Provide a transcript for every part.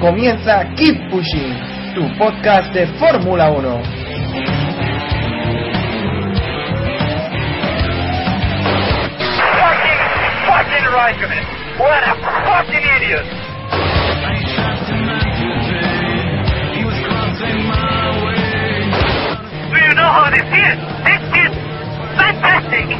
Comienza Keep Pushing, tu podcast de Fórmula 1. Fucking, fucking Raikkonen. What a fucking idiot. Do you know how this is? This is fantastic.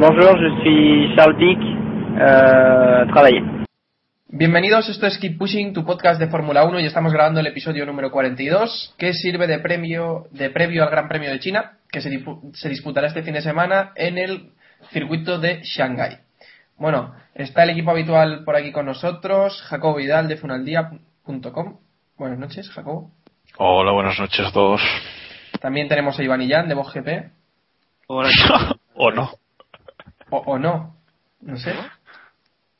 Bonjour, je suis Charles Pic, euh, travailler. Bienvenidos, esto es Keep Pushing, tu podcast de Fórmula 1 y estamos grabando el episodio número 42 que sirve de premio de previo al Gran Premio de China que se, se disputará este fin de semana en el circuito de Shanghái. Bueno, está el equipo habitual por aquí con nosotros, Jacobo Vidal de funaldía.com. Buenas noches, Jacobo. Hola, buenas noches a todos. También tenemos a Iván Illán de VosGP. ¿O no? O, o no, no sé.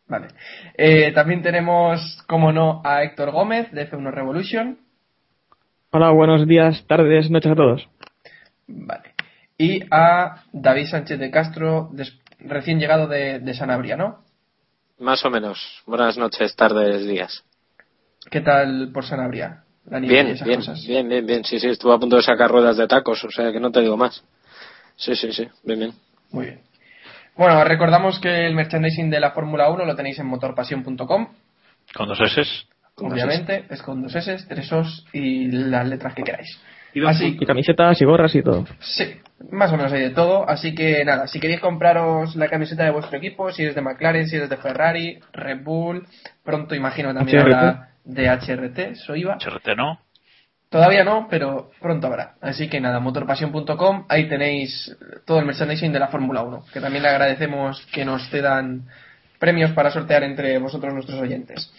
Vale. Eh, también tenemos, como no, a Héctor Gómez de F1 Revolution. Hola, buenos días, tardes, noches a todos. Vale. Y a David Sánchez de Castro, recién llegado de, de Sanabria, ¿no? Más o menos. Buenas noches, tardes, días. ¿Qué tal por Sanabria? La nieve y Bien, esas bien, cosas. bien, bien, bien. Sí, sí, estuve a punto de sacar ruedas de tacos, o sea que no te digo más. Sí, sí, sí, bien, bien. Muy bien. Bueno, recordamos que el merchandising de la Fórmula 1 lo tenéis en motorpasión.com. ¿Con dos S? Obviamente, es con dos S, tres Os y las letras que queráis. Y, Así, y camisetas y gorras y todo. Sí, más o menos hay de todo. Así que nada, si queréis compraros la camiseta de vuestro equipo, si eres de McLaren, si eres de Ferrari, Red Bull, pronto imagino también habrá de HRT, soy Iva. HRT no. Todavía no, pero pronto habrá. Así que nada, motorpasión.com, ahí tenéis todo el merchandising de la Fórmula 1, que también le agradecemos que nos cedan premios para sortear entre vosotros nuestros oyentes.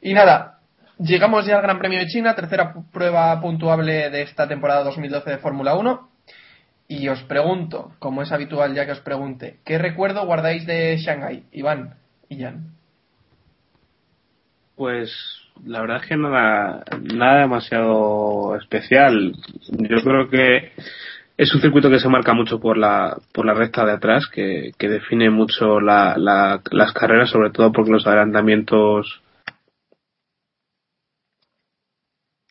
Y nada, llegamos ya al Gran Premio de China, tercera prueba puntuable de esta temporada 2012 de Fórmula 1. Y os pregunto, como es habitual ya que os pregunte, ¿qué recuerdo guardáis de Shanghai, Iván y Jan? Pues la verdad es que nada, nada demasiado especial. Yo creo que es un circuito que se marca mucho por la, por la recta de atrás, que, que define mucho la, la- las carreras, sobre todo porque los adelantamientos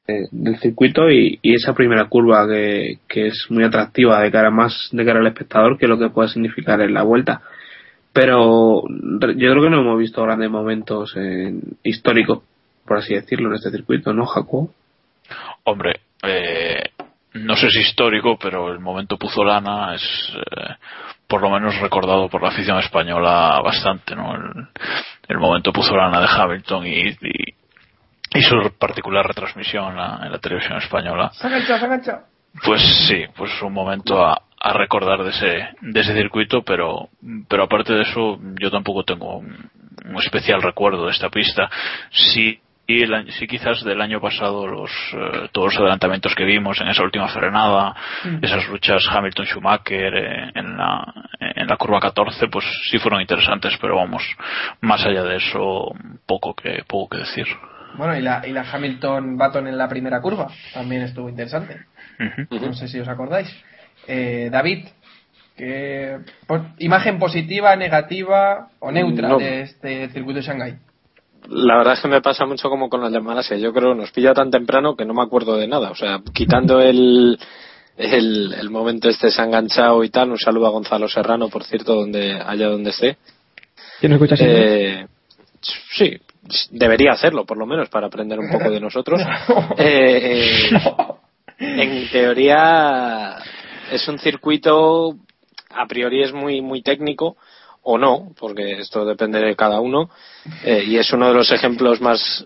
eh, del circuito y, esa primera curva que, que es muy atractiva de cara más de cara al espectador que lo que pueda significar en la vuelta pero yo creo que no hemos visto grandes momentos en- históricos, por así decirlo, en este circuito, ¿no, Jacob? Hombre, eh, no sé si histórico, pero el momento Puzolana es eh, por lo menos recordado por la afición española bastante, ¿no? El, el momento Puzolana de Hamilton y, y, y su particular retransmisión en la, en la televisión española. ¡Se se! Pues sí, pues un momento a, a recordar de ese, de ese circuito, pero, pero aparte de eso, yo tampoco tengo un, un especial recuerdo de esta pista. Sí, y el año- sí quizás del año pasado los, eh, todos los adelantamientos que vimos en esa última frenada, Mm. esas luchas Hamilton-Schumacher eh, en, la, en la curva 14, pues sí fueron interesantes, pero vamos, más allá de eso, poco que, poco que decir. Bueno, y la, y la Hamilton-Baton en la primera curva también estuvo interesante. No sé si os acordáis. Eh, David, ¿qué po- imagen positiva, negativa o neutra No. de este circuito de Shanghái? La verdad es que me pasa mucho como con las de Malasia. Yo creo que nos pilla tan temprano que no me acuerdo de nada. O sea, quitando el, el, el momento este se ha enganchado y tal. Un saludo a Gonzalo Serrano, por cierto, donde allá donde esté. ¿Quién nos escucha? Eh, sí, debería hacerlo, por lo menos, para aprender un poco de nosotros. Eh, eh, en teoría es un circuito, a priori es muy, muy técnico, o no, porque esto depende de cada uno, eh, y es uno de los ejemplos más,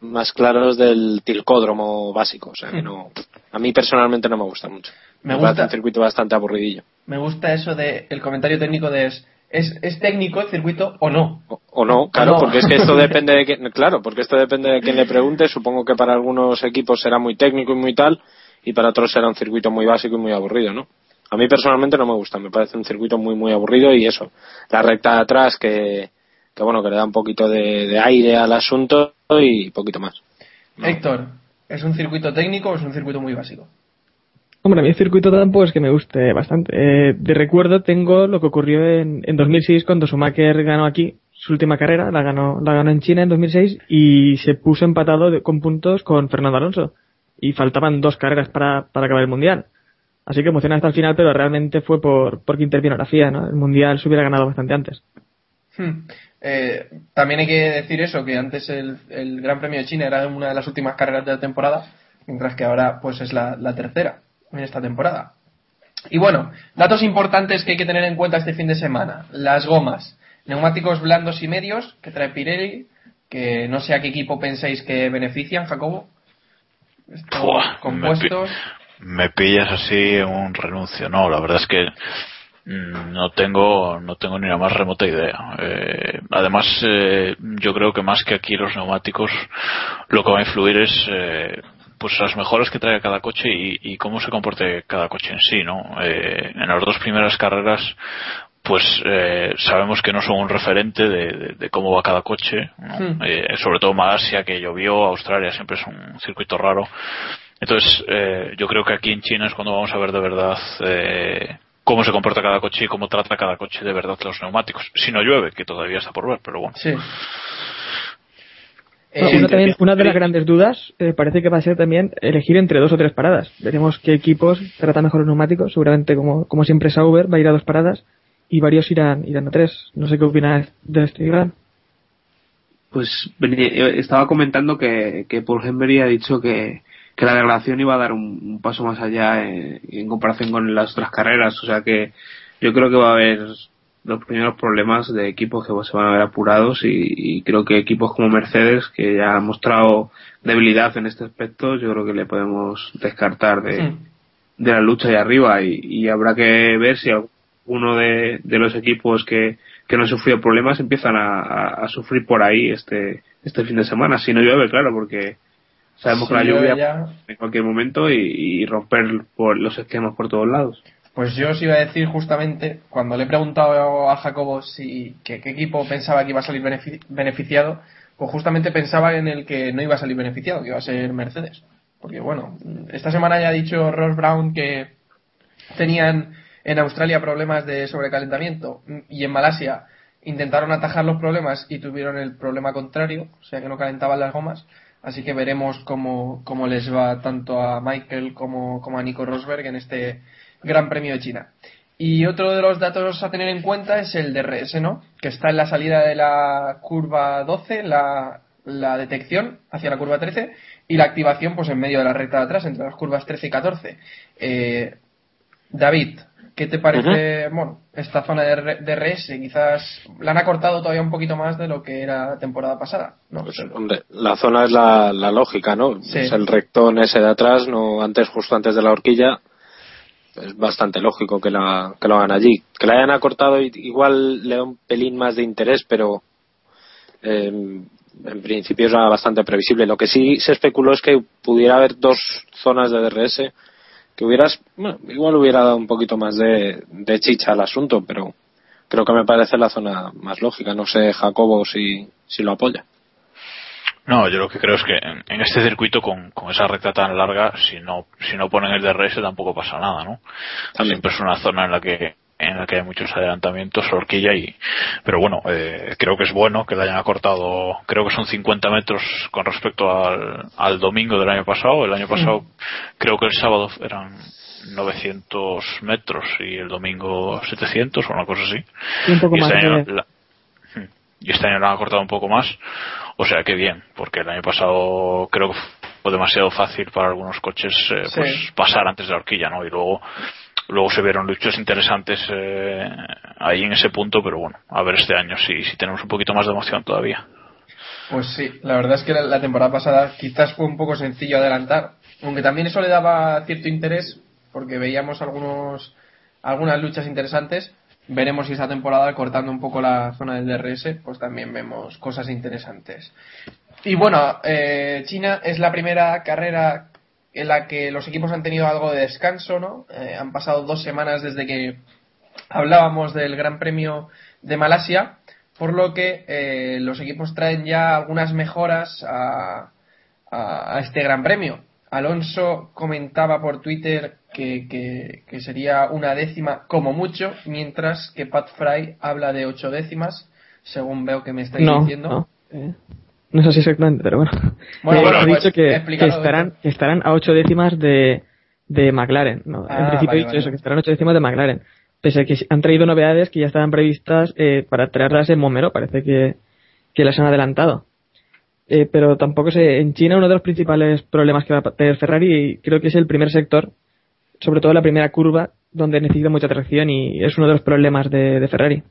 más claros del tilcódromo básico. O sea, que no, a mí personalmente no me gusta mucho. Me gusta- un circuito bastante aburridillo. Me gusta eso de el comentario técnico de es, ¿es, es técnico el circuito o no? O, o no, claro, no. porque es que esto depende de quién, claro, porque esto depende de quién le pregunte. Supongo que para algunos equipos será muy técnico y muy tal, y para otros será un circuito muy básico y muy aburrido, ¿no? A mí personalmente no me gusta, me parece un circuito muy muy aburrido y eso, la recta de atrás que, que bueno, que le da un poquito de, de aire al asunto y poquito más. Héctor, ¿es un circuito técnico o es un circuito muy básico? Hombre, a mí el circuito tampoco es que me guste bastante. Eh, de recuerdo tengo lo que ocurrió en, en 2006 cuando Schumacher ganó aquí su última carrera, la ganó, la ganó en China en 2006 y se puso empatado de- con puntos con Fernando Alonso. Y faltaban dos carreras para, para acabar el Mundial. Así que emociona hasta el final, pero realmente fue por porque intervino la FIA, ¿no? El Mundial se hubiera ganado bastante antes. Hmm. Eh, también hay que decir eso, que antes el, el Gran Premio de China era una de las últimas carreras de la temporada, mientras que ahora pues es la, la tercera en esta temporada. Y bueno, datos importantes que hay que tener en cuenta este fin de semana. Las gomas, neumáticos blandos y medios que trae Pirelli, que no sé a qué equipo pensáis que benefician, Jacobo. Estos compuestos. Me pillas así en un renuncio. No, la verdad es que mm, no tengo no tengo ni la más remota idea. Eh, además, eh, yo creo que más que aquí los neumáticos, lo que va a influir es eh, pues las mejoras que traiga cada coche y, y cómo se comporte cada coche en sí, ¿no? Eh, en las dos primeras carreras pues eh, sabemos que no son un referente de, de- de cómo va cada coche, ¿no? Hmm. Eh, sobre todo Malasia que llovió, Australia siempre es un circuito raro. Entonces, eh, yo creo que aquí en China es cuando vamos a ver de verdad eh, cómo se comporta cada coche y cómo trata cada coche de verdad los neumáticos. Si no llueve, que todavía está por ver, pero bueno. Sí. Eh, una, también- una de las grandes dudas eh, parece que va a ser también elegir entre dos o tres paradas. Veremos qué equipos tratan mejor los neumáticos. Seguramente, como, como siempre, Sauber va a ir a dos paradas y varios irán, irán a tres. No sé qué opinas de este Iván. Pues yo estaba comentando que, que Paul Henry ha dicho que, que la degradación iba a dar un, un paso más allá en, en comparación con las otras carreras. O sea que yo creo que va a haber los primeros problemas de equipos que se van a ver apurados y, y creo que equipos como Mercedes, que ya han mostrado debilidad en este aspecto, yo creo que le podemos descartar de, de la lucha ahí arriba y, y habrá que ver si alguno de, de los equipos que, que no han sufrido problemas empiezan a, a- a sufrir por ahí este, este fin de semana. Si no llueve, claro, porque sabemos que la lluvia ya- en cualquier momento y, y romper por los esquemas por todos lados. Pues yo os iba a decir justamente, cuando le he preguntado a Jacobo si que- qué equipo pensaba que iba a salir benefi- beneficiado, pues justamente pensaba en el que no iba a salir beneficiado, que iba a ser Mercedes. Porque bueno, esta semana ya ha dicho Ross Brown que tenían en Australia problemas de sobrecalentamiento y en Malasia intentaron atajar los problemas y tuvieron el problema contrario, o sea que no calentaban las gomas. Así que veremos cómo, cómo les va tanto a Michael como, como a Nico Rosberg en este Gran Premio de China. Y otro de los datos a tener en cuenta es el DRS, ¿no? Que está en la salida de la curva 12, la, la detección hacia la curva 13 y la activación pues en medio de la recta de atrás, entre las curvas 13 y 14. Eh, David, ¿qué te parece, bueno, esta zona de R- DRS? Quizás la han acortado todavía un poquito más de lo que era la temporada pasada, ¿no? Pues, hombre, la zona es la, la lógica, ¿no? Sí. Es el rectón ese de atrás, no antes justo antes de la horquilla. Es bastante lógico que, la, que lo hagan allí. Que la hayan acortado igual le da un pelín más de interés, pero eh, en principio es bastante previsible. Lo que sí se especuló es que pudiera haber dos zonas de DRS que hubieras, bueno, igual hubiera dado un poquito más de, de chicha al asunto, pero creo que me parece la zona más lógica. No sé, Jacobo, si, si lo apoya. No, yo lo que creo es que en, en este circuito con, con esa recta tan larga, si no si no ponen el DRS tampoco pasa nada, ¿no? Siempre es una zona en la que en la que hay muchos adelantamientos, horquilla y pero bueno, eh, creo que es bueno que le hayan acortado, creo que son 50 metros con respecto al, al domingo del año pasado. El año pasado creo que el sábado eran 900 metros y el domingo 700 o una cosa así. Y un poco y más este, año, la- y este año lo han acortado un poco más. O sea que bien, porque el año pasado creo que fue demasiado fácil para algunos coches eh, Sí. pues pasar antes de la horquilla, ¿no? Y luego luego se vieron luchas interesantes eh, ahí en ese punto, pero bueno, a ver este año si, si tenemos un poquito más de emoción todavía. Pues sí, la verdad es que la, temporada pasada quizás fue un poco sencillo adelantar, aunque también eso le daba cierto interés porque veíamos algunos algunas luchas interesantes. Veremos si esta temporada cortando un poco la zona del DRS, pues también vemos cosas interesantes. Y bueno, eh, China es la primera carrera en la que los equipos han tenido algo de descanso, ¿no? Eh, han pasado dos semanas desde que hablábamos del Gran Premio de Malasia, por lo que eh, los equipos traen ya algunas mejoras a, a- a este Gran Premio. Alonso comentaba por Twitter que, que- que sería una décima como mucho, mientras que Pat Fry habla de ocho décimas, según veo que me estáis no, diciendo. no. No es así exactamente, pero bueno. Bueno, Eh, bueno, ha pues, dicho que, estarán, que estarán a ocho décimas de, de McLaren. ¿no? Ah, en principio vale, he dicho vale. eso, que estarán a ocho décimas de McLaren. Pese a que han traído novedades que ya estaban previstas eh, para traerlas en Momero, parece que, que las han adelantado. Eh, pero tampoco sé, en China uno de los principales problemas que va a tener Ferrari creo que es el primer sector, sobre todo la primera curva, donde necesita mucha tracción y es uno de los problemas de, de Ferrari.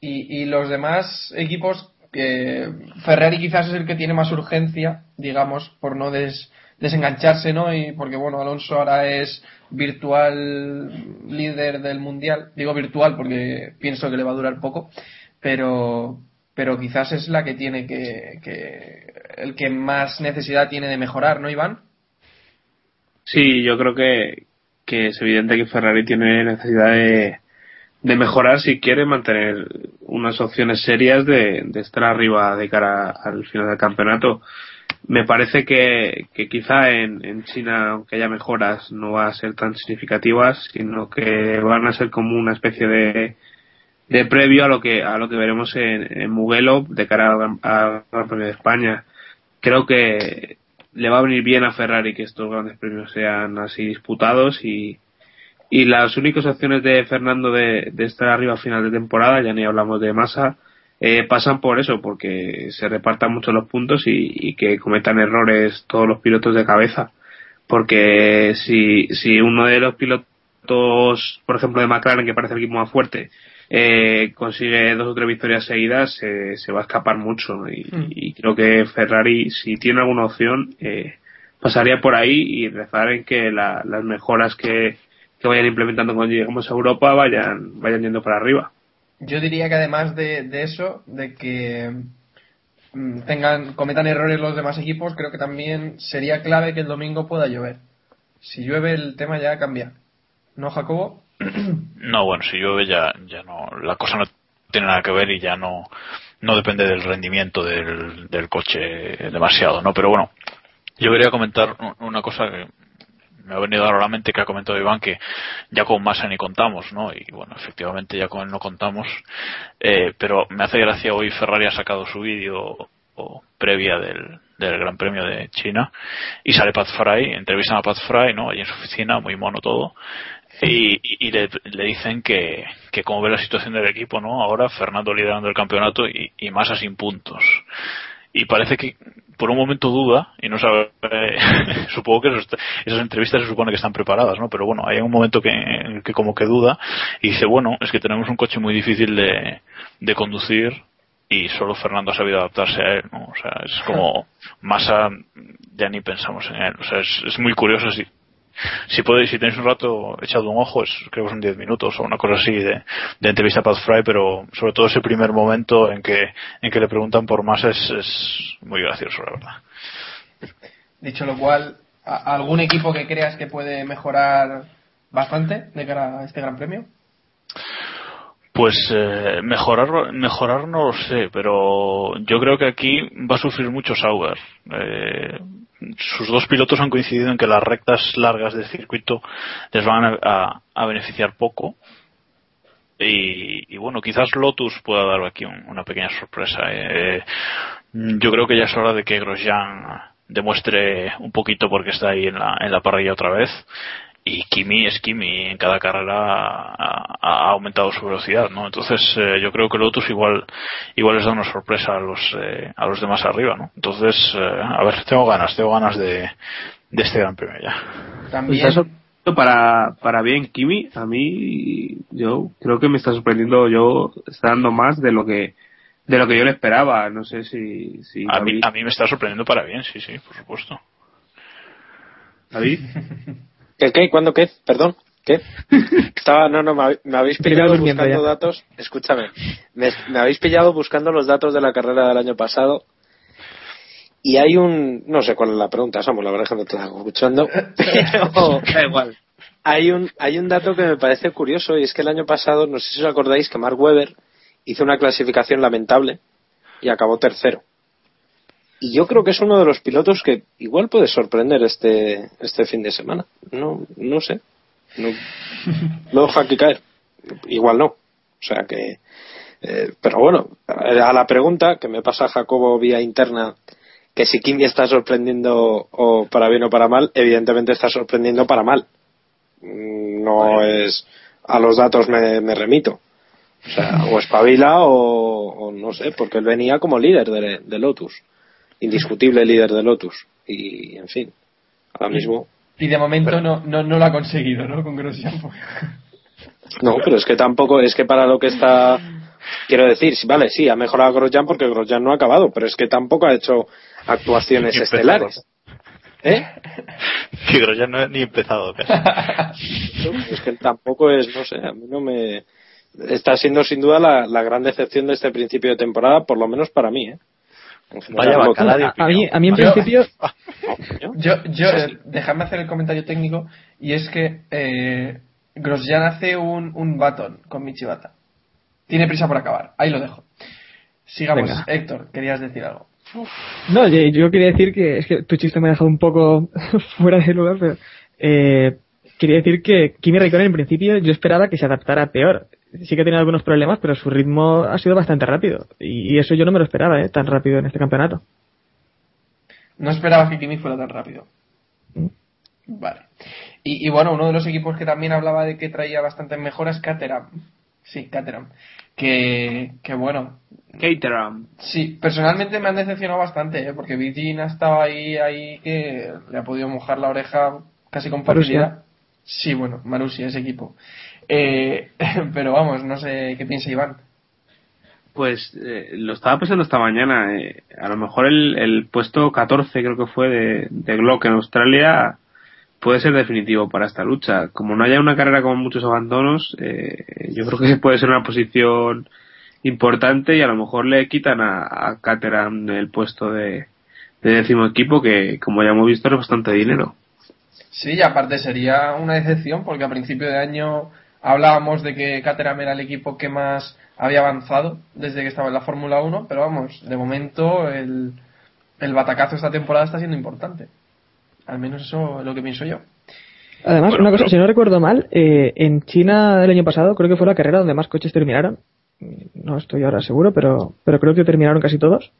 Y, y los demás equipos, que Ferrari quizás es el que tiene más urgencia, digamos, por no des- desengancharse, ¿no? Y porque, bueno, Alonso ahora es virtual líder del mundial. Digo virtual porque pienso que le va a durar poco, pero, pero quizás es la que tiene que, que el que más necesidad tiene de mejorar, ¿no, Iván? Sí, yo creo que, que es evidente que Ferrari tiene necesidad de, de mejorar si quiere mantener unas opciones serias de, de estar arriba de cara al final del campeonato. Me parece que, que quizá en, en China, aunque haya mejoras, no va a ser tan significativas, sino que van a ser como una especie de, de previo a lo que a lo que veremos en, en Mugello de cara al Gran- Premio de España. Creo que le va a venir bien a Ferrari que estos grandes premios sean así disputados y, y las únicas opciones de Fernando de, de estar arriba a final de temporada, ya ni hablamos de masa, eh, pasan por eso, porque se repartan mucho los puntos y, y que cometan errores todos los pilotos de cabeza. Porque si, si uno de los pilotos, por ejemplo de McLaren, que parece el equipo más fuerte, eh, consigue dos o tres victorias seguidas, eh, se va a escapar mucho. Y, y creo que Ferrari, si tiene alguna opción, eh, pasaría por ahí y rezar en que la- las mejoras que, que vayan implementando cuando lleguemos a Europa vayan, vayan yendo para arriba. Yo diría que además de, de eso, de que mm, tengan, cometan errores los demás equipos, creo que también sería clave que el domingo pueda llover. Si llueve el tema ya cambia. ¿No, Jacobo? No, bueno, si llueve ya, ya no, la cosa no tiene nada que ver y ya no, no depende del rendimiento del, del coche demasiado, ¿no? Pero bueno, yo quería comentar un- una cosa que me ha venido a la mente que ha comentado Iván que ya con Massa ni contamos, ¿no? Y bueno, efectivamente ya con él no contamos, eh, pero me hace gracia hoy Ferrari ha sacado su vídeo o previa del, del Gran Premio de China y sale Pat Fry, entrevistan a Pat Fry, ¿no? Allí en su oficina, muy mono todo, y, y le, le dicen que, que como ve la situación del equipo, ¿no? Ahora Fernando liderando el campeonato y, y Massa sin puntos. Y parece que por un momento duda y no sabe, supongo que esos- esas entrevistas se supone que están preparadas, ¿no? Pero bueno, hay un momento que, que como que duda y dice, bueno, es que tenemos un coche muy difícil de, de conducir y solo Fernando ha sabido adaptarse a él, ¿no? O sea, es como Massa ya ni pensamos en él, o sea, es, es muy curioso si, si podéis, si tenéis un rato echado un ojo, es, creo que son 10 minutos o una cosa así de, de entrevista a Pat Fry, pero sobre todo ese primer momento en que, en que le preguntan por más es, es muy gracioso, la verdad. Dicho lo cual, ¿a- ¿algún equipo que creas que puede mejorar bastante de cara a este Gran Premio? Pues eh, mejorar, mejorar no lo sé, pero yo creo que aquí va a sufrir mucho Sauber. Eh, sus dos pilotos han coincidido en que las rectas largas del circuito les van a, beneficiar poco. Y, y bueno, quizás Lotus pueda dar aquí un- una pequeña sorpresa. Eh, yo creo que ya es hora de que Grosjean demuestre un poquito porque está ahí en la, en la parrilla otra vez y Kimi es Kimi en cada carrera ha, ha aumentado su velocidad no entonces eh, yo creo que Lotus igual igual les da una sorpresa a los eh, a los demás arriba no entonces eh, a ver tengo ganas tengo ganas de, de este gran premio ya. También, Está sorprendiendo para, para bien Kimi, a mí yo creo que me está sorprendiendo, yo está dando más de lo que de lo que yo le esperaba, no sé si, si a mí, a mí me está sorprendiendo para bien sí sí por supuesto. David, ¿Qué, qué? ¿Cuándo qué? Perdón. ¿Qué? Estaba, no, no, me, hab- me habéis pillado buscando ya. datos. Escúchame, me, me habéis pillado buscando los datos de la carrera del año pasado. Y hay un, no sé cuál es la pregunta, Samuel, la verdad es que no te estaba escuchando. Pero, da igual. hay un, hay un dato que me parece curioso y es que el año pasado, no sé si os acordáis, que Mark Webber hizo una clasificación lamentable y acabó tercero. Y yo creo que es uno de los pilotos que igual puede sorprender este, este fin de semana. No, no sé. No, lo dejo aquí caer. Igual no. O sea que. eh, pero bueno, a la pregunta que me pasa Jacobo vía interna, que si Kimi está sorprendiendo o para bien o para mal, evidentemente está sorprendiendo para mal. No es. A los datos me, remito. O sea, o espabila o, o no sé, porque él venía como líder de, de Lotus. Indiscutible líder de Lotus. Y, en fin, ahora mismo. y de momento no, no, no lo ha conseguido, ¿no? Con Grosjean. No, pero es que tampoco, es que para lo que está. Quiero decir, vale, sí, ha mejorado Grosjean porque Grosjean no ha acabado, pero es que tampoco ha hecho actuaciones estelares. ¿Eh? Figaro ya no he ni empezado casi. Es que tampoco es, no sé, a mí no me. Está siendo sin duda la, la gran decepción de este principio de temporada, por lo menos para mí, ¿eh? Vaya bacala A, a mí, a mí en Yo- principio, Yo, yo eh, dejadme hacer el comentario técnico y es que eh, Grosjean hace un, un baton con Michibata. Tiene prisa por acabar. Ahí lo dejo. Sigamos. Venga. Héctor, querías decir algo. no, yo, yo quería decir que es que tu chiste me ha dejado un poco fuera de lugar, pero eh, quería decir que Kimi Raikkonen en principio yo esperaba que se adaptara peor. Sí que ha tenido algunos problemas, pero su ritmo ha sido bastante rápido. Y, y eso yo no me lo esperaba, ¿eh? Tan rápido en este campeonato. No esperaba que Kimi fuera tan rápido. Mm. Vale. Y, y bueno, uno de los equipos que también hablaba de que traía bastantes mejoras, Caterham. Sí, Caterham. Que, que bueno, Caterham. Sí, personalmente me han decepcionado bastante, ¿eh? porque Virgin ha estado ahí, ahí que le ha podido mojar la oreja casi con facilidad. Sí, bueno, Marussia, ese equipo. Eh, pero vamos, no sé qué piensa Iván. Pues eh, lo estaba pensando esta mañana. eh, a lo mejor el, el puesto 14, creo que fue, de, de Glock en Australia puede ser definitivo para esta lucha. Como no haya una carrera con muchos abandonos, eh, yo creo que puede ser una posición importante y a lo mejor le quitan a, a Caterham el puesto de, de décimo equipo, que como ya hemos visto es bastante dinero. Sí, y aparte sería una decepción, porque a principio de año hablábamos de que Caterham era el equipo que más había avanzado desde que estaba en la Fórmula 1, pero vamos, de momento el, el batacazo esta temporada está siendo importante. Al menos eso es lo que pienso yo. Además, Bueno, una cosa, pero- si no recuerdo mal, eh, en China del año pasado creo que fue la carrera donde más coches terminaron. No estoy ahora seguro, pero, pero creo que terminaron casi todos.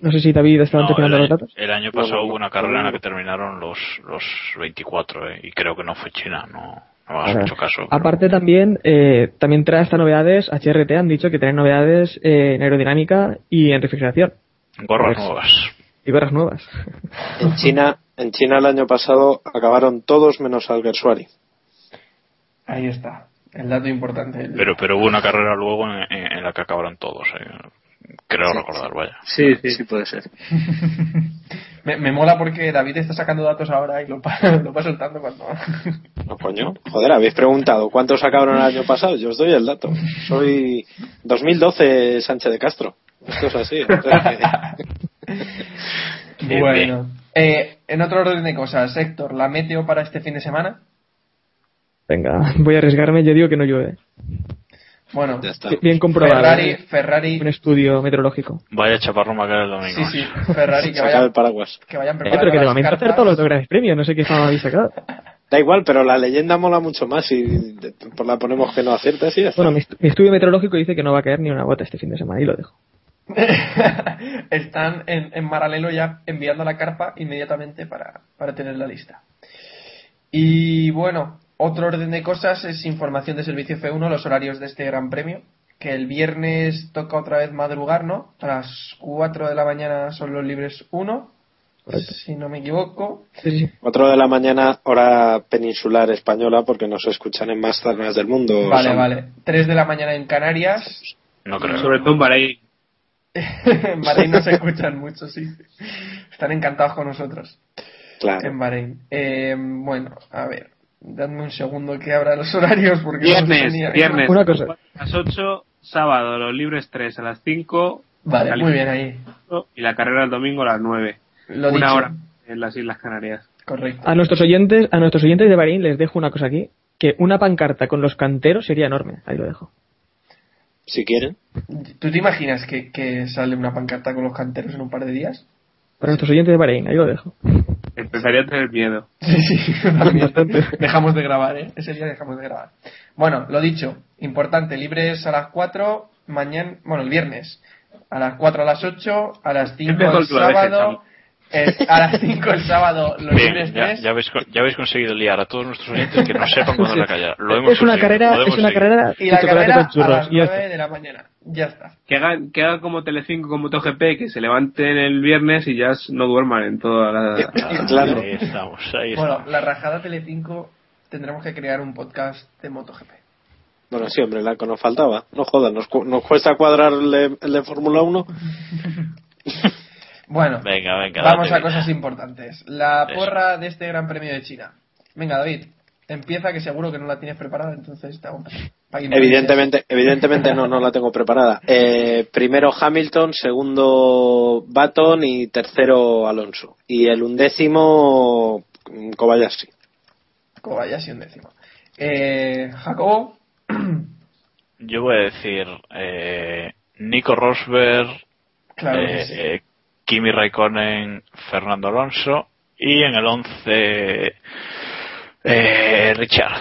No sé si David estaba No, terminando el, los datos. el año pasado no, hubo una carrera en la que terminaron los, los 24 eh, y creo que no fue China, no, no me hagas Ahora, mucho caso. pero- Aparte también, eh, también trae estas novedades, HRT han dicho que traen novedades eh, en aerodinámica y en refrigeración. Gorras pues- nuevas. Y gorras nuevas. En China, en China el año pasado acabaron todos menos Alguersuari. Ahí está, el dato importante. Pero, pero hubo una carrera luego en, en- en la que acabaron todos. eh. Creo recordar, vaya. Sí, sí. Sí puede ser. me, me mola porque David está sacando datos ahora y lo, lo va soltando cuando... No, coño. Joder, habéis preguntado cuántos sacaron el año pasado. Yo os doy el dato. Soy 2012 Sánchez de Castro. Esto es así. que- bueno, eh, en otro orden de cosas, Héctor, ¿la meteo para este fin de semana? Venga, voy a arriesgarme, yo digo que no llueve. Bueno, Ya está. Bien comprobado. Ferrari, ¿eh? Ferrari, Un estudio meteorológico. Vaya chaparro me el domingo. sí, sí, Ferrari que vayan, el paraguas. que vayan Eh, preparando pero que de momento cartas. hacer todos los grandes premios, no sé qué fama habéis sacado. Da igual, pero la leyenda mola mucho más y por la ponemos que no ya está. Bueno, mi, estu- mi estudio meteorológico dice que no va a caer ni una gota este fin de semana y lo dejo. están en, en paralelo ya enviando la carpa inmediatamente para, para tener la lista. Y bueno, otro orden de cosas es información de servicio F1, los horarios de este Gran Premio. Que el viernes toca otra vez madrugar, ¿no? A las 4 de la mañana son los libres 1, si no me equivoco. 4 de la mañana, hora peninsular española, porque nos escuchan en más zonas del mundo. Vale, Son- vale. 3 de la mañana en Canarias. No creo. Sobre todo en Bahrein. en Bahrein nos escuchan mucho, sí. Están encantados con nosotros. Claro. En Bahrein. Eh, bueno, a ver. Dadme un segundo que abra los horarios porque no Viernes, tenía- viernes. Una cosa. A las 8, sábado los libres 3 a las 5. Vale, muy bien ahí. Y la carrera el domingo a las 9. Lo Una dicho. hora en las Islas Canarias. Correcto. A nuestros oyentes, a nuestros oyentes de Bahrein les dejo una cosa aquí, que una pancarta con los canteros sería enorme. Ahí lo dejo. Si quieren. ¿Tú te imaginas que, que sale una pancarta con los canteros en un par de días? Para nuestros oyentes de Bahrein, ahí lo dejo. Empezaría a tener miedo. Sí, sí, dejamos de grabar, ¿eh? Ese día dejamos de grabar. Bueno, lo dicho, importante, libres a las 4, mañana, bueno, el viernes, a las 4 a las 8, a las 5 mejor el sábado, eh, a las 5 el sábado los Bien, ya, 3. ya, habéis, con- ya habéis conseguido liar a todos nuestros oyentes que no sepan cuándo la callar. Lo hemos es una conseguido, carrera, lo es una carrera Y la carrera con a las y ya 9 está. de la mañana. Ya está. Que hagan, que hagan como Telecinco, como MotoGP, que se levanten el viernes y ya no duerman en toda la... Claro. Ahí estamos, ahí Bueno, estamos. la rajada Telecinco tendremos que crear un podcast de MotoGP. Bueno, sí, hombre, la que nos faltaba. No jodas, nos, cu- nos cuesta cuadrar el de, el de Fórmula 1. Bueno, Venga, venga. vamos a cosas importantes. La Eso. porra de este Gran Premio de China. Venga, David, empieza que seguro que no la tienes preparada, entonces te hago. Evidentemente, evidentemente no, no la tengo preparada. Eh, primero Hamilton, segundo Baton y tercero Alonso. Y el undécimo mm, Kobayashi. Kobayashi un décimo. Eh, Jacobo, Yo voy a decir eh, Nico Rosberg, claro que eh, sí. eh, Kimi Raikkonen, Fernando Alonso y en el 11 eh, Richard.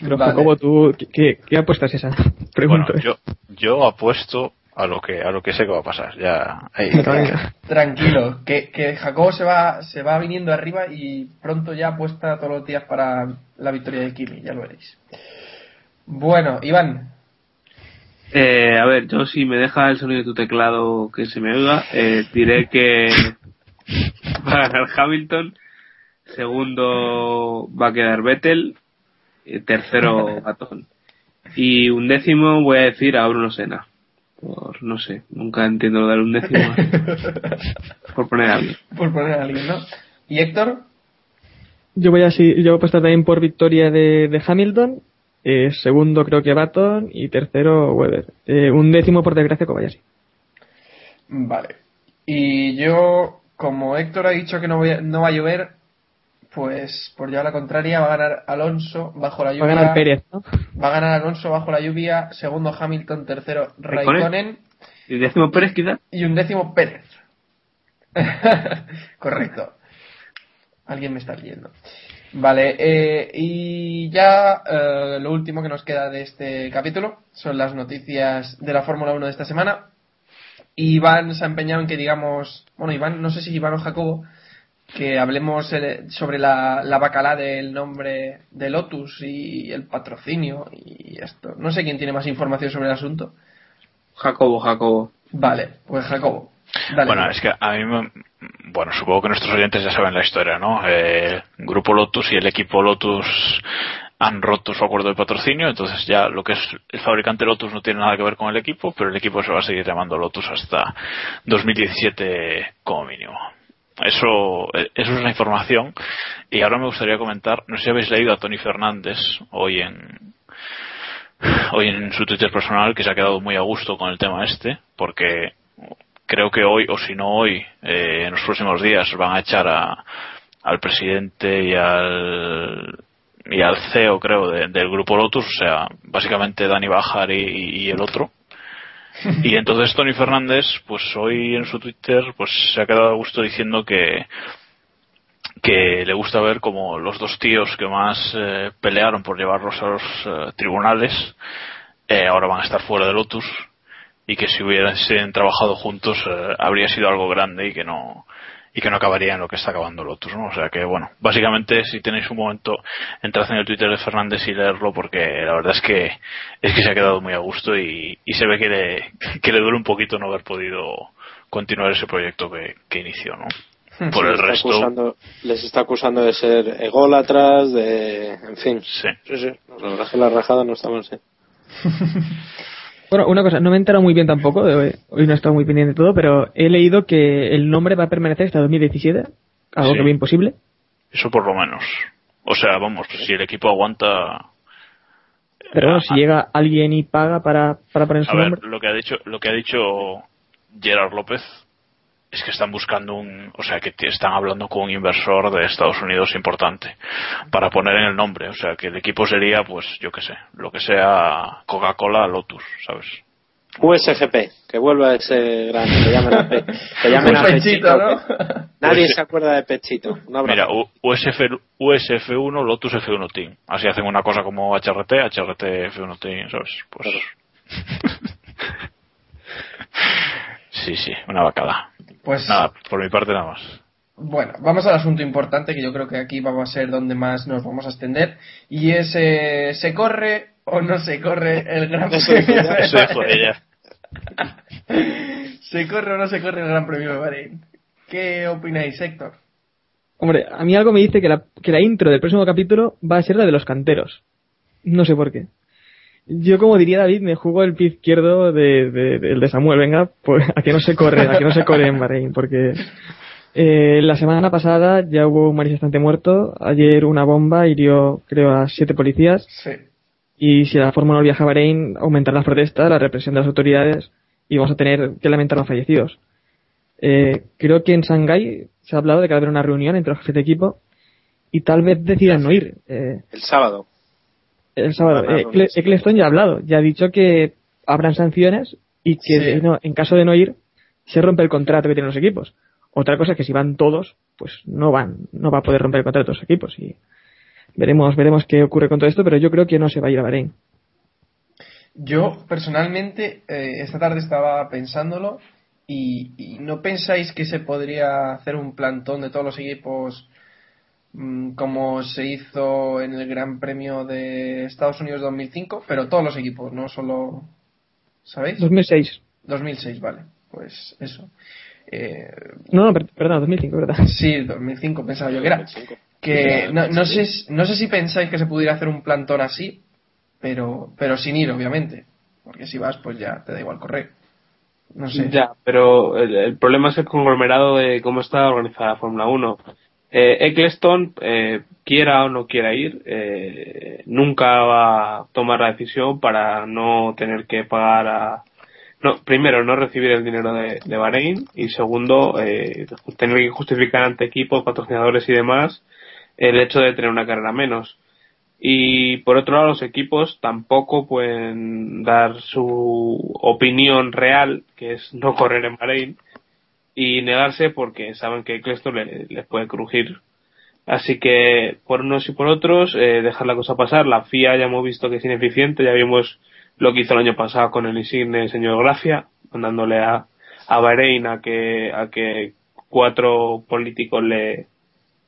Pero Vale. Jacobo, tú, ¿qué- ¿qué, qué apuesta es esa? Pregunto. Bueno, yo, yo apuesto a lo que a lo que sé que va a pasar. Ya, ahí. Tranquilo, que, que Jacobo se va, se va viniendo arriba y pronto ya apuesta todos los días para la victoria de Kimi, ya lo veréis. Bueno, Iván, Eh, a ver, yo si me deja el sonido de tu teclado que se me oiga, eh, diré que va a ganar Hamilton, segundo va a quedar Vettel, y tercero Baton. Y un décimo voy a decir a Bruno Sena. Por, no sé, nunca entiendo lo del undécimo. por poner a alguien. por poner a alguien, ¿no? ¿Y Héctor? Yo voy a, si- yo voy a apostar también por victoria de, de Hamilton. Eh, segundo creo que Baton y tercero Weber. Eh, un décimo por desgracia Kobayashi. Vale. Y yo, como Héctor ha dicho que no, voy a- no va a llover, pues por llevar la contraria va a ganar Alonso bajo la Va lluvia. a ganar Pérez, ¿no? Va a ganar Alonso bajo la lluvia, segundo Hamilton, tercero Raikkonen. ¿Y décimo Pérez quizá? y un décimo Pérez. Correcto. Alguien me está leyendo. Vale, eh, y ya eh, lo último que nos queda de este capítulo son las noticias de la Fórmula 1 de esta semana. Iván se ha empeñado en que digamos, bueno, Iván, no sé si Iván o Jacobo, que hablemos eh, sobre la, la bacalá del nombre de Lotus y el patrocinio y esto. No sé quién tiene más información sobre el asunto. Jacobo, Jacobo. Vale, pues Jacobo. Dale. Bueno, es que a mí me- bueno, supongo que nuestros oyentes ya saben la historia, ¿no? Eh, Grupo Lotus y el equipo Lotus han roto su acuerdo de patrocinio, entonces ya lo que es el fabricante Lotus no tiene nada que ver con el equipo, pero el equipo se va a seguir llamando Lotus hasta 2017 como mínimo. Eso, eso es la información. Y ahora me gustaría comentar, no sé si habéis leído a Tony Fernández hoy en, hoy en su Twitter personal que se ha quedado muy a gusto con el tema este, porque creo que hoy, o si no hoy, eh, en los próximos días van a echar a, al presidente y al y al CEO creo de- del grupo Lotus, o sea, básicamente Dani Bajar y, el otro. Y entonces Tony Fernández, pues hoy en su Twitter, pues se ha quedado a gusto diciendo que que le gusta ver como los dos tíos que más eh, pelearon por llevarlos a los eh, tribunales ahora van a estar fuera de Lotus y que si hubiesen trabajado juntos eh, habría sido algo grande y que no y que no acabaría en lo que está acabando Lotus, ¿no? O sea que, bueno, básicamente si tenéis un momento, entrad en el Twitter de Fernández y leerlo porque la verdad es que es que se ha quedado muy a gusto y, y se ve que le, que le duele un poquito no haber podido continuar ese proyecto que, que inició, ¿no? Por el resto, acusando, les está acusando de ser ególatras, de. En fin. sí. Sí, sí. La verdad es que la rajada no está mal, sí. Bueno, una cosa, no me he enterado muy bien tampoco, de- hoy no he estado muy pendiente de todo, pero he leído que el nombre va a permanecer hasta 2017, algo Sí. que ve imposible. Eso por lo menos. O sea, vamos, si el equipo aguanta, Pero bueno, si llega alguien y paga para, para poner su A ver, nombre. lo que ha dicho, lo que ha dicho Gerard López es que están buscando un, o sea, que están hablando con un inversor de Estados Unidos importante para poner en el nombre, o sea, que el equipo sería, pues, yo qué sé, lo que sea Coca-Cola, Lotus, ¿sabes? USGP, que vuelva ese gran. Que llamen a, Pe- que llamen a pechito, Pechito. ¿no? que Nadie se acuerda de Pechito. Mira, USF, USF1, Lotus F1 Team. Así hacen una cosa como HRT, HRT F1 Team, ¿sabes? Pues. sí, sí, una vacada. Pues Nada, por mi parte nada más. Bueno, vamos al asunto importante que yo creo que aquí vamos a ser donde más nos vamos a extender y es eh, ¿se corre o no se corre el Gran Premio. ¿Se corre o no se corre el Gran Premio de Bahrein? ¿Qué opináis, Héctor? Hombre, a mí algo me dice que la, que la intro del próximo capítulo va a ser la de los canteros. No sé por qué. Yo, como diría David, me juego el pie izquierdo de, de- de Samuel. Venga, pues a que no se corre, a que no se corre en Bahrein, porque eh, la semana pasada ya hubo un manifestante muerto. Ayer una bomba hirió, creo, a siete policías. Sí. Y si la Fórmula 1 viaja a Bahrein, aumentarán las protestas, la represión de las autoridades y vamos a tener que lamentar los fallecidos. Eh, creo que en Shanghái se ha hablado de que va a haber una reunión entre los jefes de equipo y tal vez decidan no ir. Eh, El sábado. El sábado. Bueno, Eh, no. Eccleston ya ha hablado, ya ha dicho que habrán sanciones y que Sí. de no- en caso de no ir se rompe el contrato que tienen los equipos. Otra cosa es que si van todos, pues no van, no va a poder romper el contrato de los equipos y veremos, veremos qué ocurre con todo esto, pero yo creo que no se va a ir a Bahrein. Yo, personalmente, eh, esta tarde estaba pensándolo y, y ¿no pensáis que se podría hacer un plantón de todos los equipos como se hizo en el Gran Premio de Estados Unidos 2005? Pero todos los equipos, no solo... ¿Sabéis? 2006. 2006, vale. Pues eso. Eh, No, no, per- perdón, 2005, ¿verdad? sí, 2005 pensaba yo que era. 2005. Que no, no, sé, no sé si pensáis que se pudiera hacer un plantón así, pero, pero sin ir, obviamente. Porque si vas, pues ya te da igual correr. No sé. Ya, pero el, el problema es el conglomerado de cómo está organizada la Fórmula 1. Eh, Eccleston, eh, quiera o no quiera ir, eh, nunca va a tomar la decisión para no tener que pagar a. No, primero, no recibir el dinero de, de Bahrein y segundo, eh, tener que justificar ante equipos, patrocinadores y demás el hecho de tener una carrera menos. Y por otro lado, los equipos tampoco pueden dar su opinión real, que es no correr en Bahrein, y negarse porque saben que Eccleston le- les puede crujir. Así que, por unos y por otros, eh, dejar la cosa pasar. La FIA ya hemos visto que es ineficiente, ya vimos lo que hizo el año pasado con el insigne señor Gracia, mandándole a, a Bahrein a que, a que cuatro políticos le,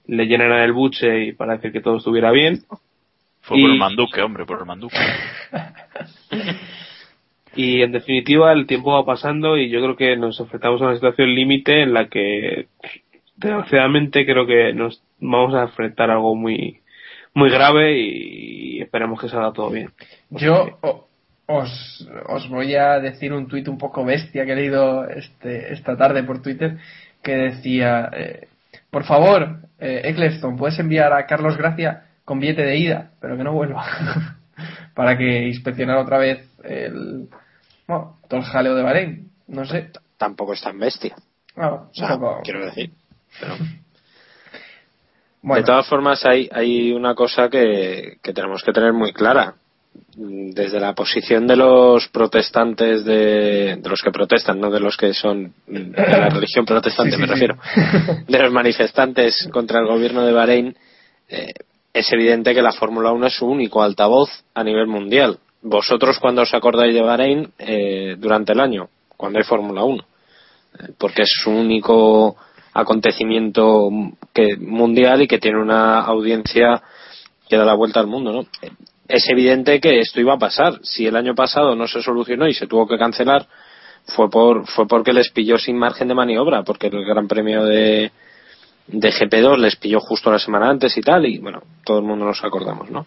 le llenaran el buche y para decir que todo estuviera bien. Fue por el manduque, hombre, por el manduque. Y en definitiva el tiempo va pasando y yo creo que nos enfrentamos a una situación límite en la que desgraciadamente creo que nos vamos a enfrentar algo muy muy grave y esperemos que salga todo bien. Yo os, os voy a decir un tuit un poco bestia que he leído este, esta tarde por Twitter que decía, eh, por favor, eh, Eccleston, puedes enviar a Carlos Gracia con billete de ida, pero que no vuelva, para que inspeccionar otra vez el, bueno, todo el jaleo de Bahrein. No sé. Tampoco es tan bestia. Ah, O sea, un poco- quiero decir. Pero, bueno, De todas formas, hay, hay una cosa que, que tenemos que tener muy clara. Desde la posición de los protestantes, de, de los que protestan, no de los que son de la religión protestante, Sí, me sí. refiero, de los manifestantes contra el gobierno de Bahrein, eh, es evidente que la Fórmula 1 es su único altavoz a nivel mundial. Vosotros cuando os acordáis de Bahrein eh, durante el año, cuando hay Fórmula 1, Eh, porque es su único acontecimiento que, mundial y que tiene una audiencia que da la vuelta al mundo, ¿no? Es evidente que esto iba a pasar. Si el año pasado no se solucionó y se tuvo que cancelar, fue por fue porque les pilló sin margen de maniobra, porque el Gran Premio de de GP2 les pilló justo la semana antes y tal, y bueno, todo el mundo nos acordamos, ¿no?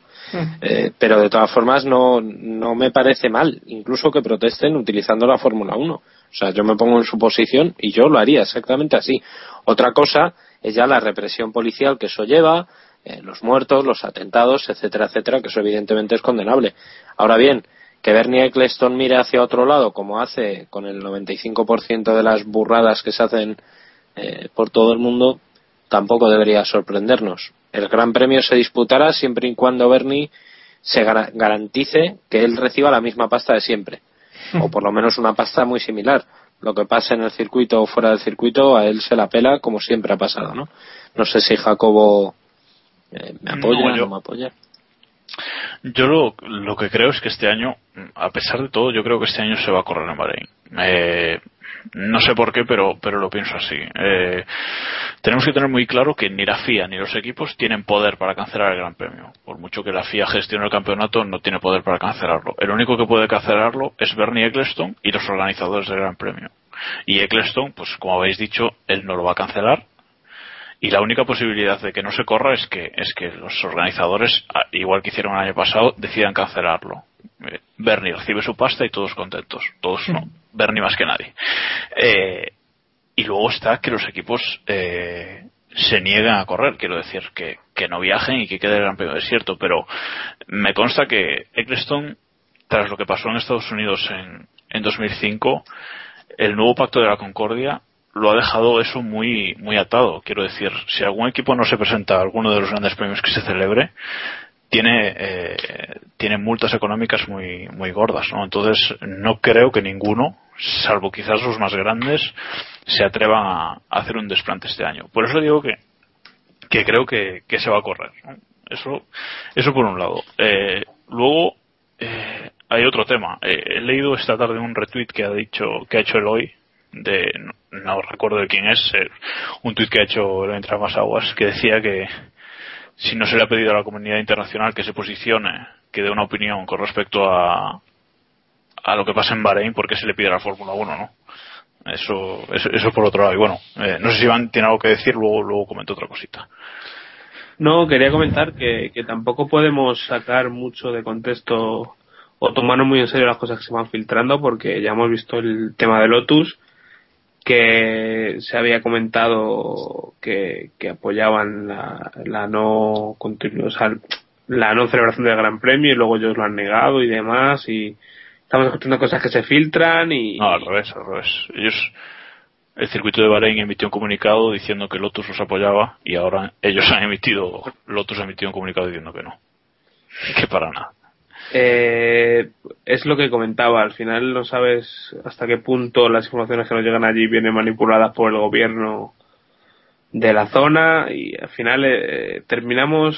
Eh, pero de todas formas no, no me parece mal, incluso que protesten utilizando la Fórmula 1. O sea, yo me pongo en su posición y yo lo haría exactamente así. Otra cosa es ya la represión policial que eso lleva, eh, los muertos, los atentados, etcétera, etcétera, que eso evidentemente es condenable. Ahora bien, que Bernie Eccleston mire hacia otro lado, como hace con el 95% de las burradas que se hacen eh, por todo el mundo, tampoco debería sorprendernos. El Gran Premio se disputará siempre y cuando Bernie se gara- garantice que él reciba la misma pasta de siempre, o por lo menos una pasta muy similar. Lo que pase en el circuito o fuera del circuito, a él se la pela como siempre ha pasado, ¿no? No sé si Jacobo eh, me apoya o no me apoya. Yo lo, lo que creo es que este año, a pesar de todo, yo creo que este año se va a correr en Bahrein. Eh, no sé por qué, pero, pero lo pienso así. Eh, tenemos que tener muy claro que ni la FIA ni los equipos tienen poder para cancelar el Gran Premio. Por mucho que la FIA gestione el campeonato, no tiene poder para cancelarlo. El único que puede cancelarlo es Bernie Eccleston y los organizadores del Gran Premio. Y Eccleston, pues como habéis dicho, él no lo va a cancelar, y la única posibilidad de que no se corra es que es que los organizadores a- igual que hicieron el año pasado decidan cancelarlo Eh, Bernie recibe su pasta y todos contentos todos no Bernie más que nadie Eh, y luego está que los equipos eh, se niegan a correr quiero decir que, que no viajen y que quede el Gran Premio desierto pero me consta que Eccleston tras lo que pasó en Estados Unidos en, en 2005 el nuevo pacto de la Concordia lo ha dejado eso muy muy atado. Quiero decir, si algún equipo no se presenta a alguno de los grandes premios que se celebre, tiene eh, tiene multas económicas muy muy gordas, ¿no? Entonces no creo que ninguno, salvo quizás los más grandes, se atrevan a, hacer un desplante este año. Por eso digo que que creo que, que se va a correr. Eso eso por un lado. Eh, luego eh, hay otro tema. Eh, he leído esta tarde un retweet que ha dicho que ha hecho Eloy de no, recuerdo de quién es eh, un tuit que ha hecho Eloy aguas que decía que si no se le ha pedido a la comunidad internacional que se posicione que dé una opinión con respecto a a lo que pasa en Bahrein ¿por qué se le pide a la Fórmula 1 no eso, eso eso por otro lado. Y bueno eh, no sé si Iván tiene algo que decir luego luego comento otra cosita. No, quería comentar que, que tampoco podemos sacar mucho de contexto o tomarnos muy en serio las cosas que se van filtrando porque ya hemos visto el tema de Lotus que se había comentado que, que apoyaban la, la no o la no celebración del Gran Premio y luego ellos lo han negado y demás y estamos escuchando cosas que se filtran y no al revés al revés. Ellos el circuito de Bahrein emitió un comunicado diciendo que Lotus los apoyaba y ahora ellos han emitido Lotus ha emitido un comunicado diciendo que no. Que para nada Eh, es lo que comentaba, al final no sabes hasta qué punto las informaciones que nos llegan allí vienen manipuladas por el gobierno de la zona y al final eh, terminamos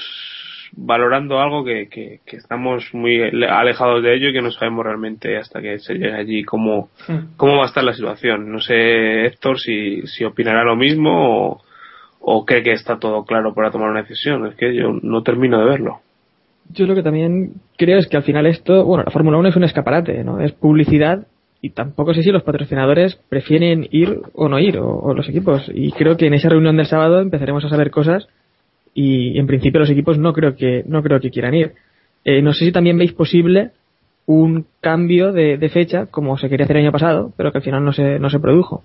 valorando algo que, que, que estamos muy alejados de ello y que no sabemos realmente hasta que se llegue allí cómo, cómo va a estar la situación. No sé, Héctor, si, si opinará lo mismo o, o cree que está todo claro para tomar una decisión. Es que yo no termino de verlo. Yo lo que también creo es que al final esto, bueno, la Fórmula 1 es un escaparate, ¿no? Es publicidad y tampoco sé si los patrocinadores prefieren ir o no ir, o, o los equipos. Y creo que en esa reunión del sábado empezaremos a saber cosas y en principio los equipos no creo que, no creo que quieran ir. Eh, no sé si también veis posible un cambio de, de fecha como se quería hacer el año pasado, pero que al final no se, no se produjo.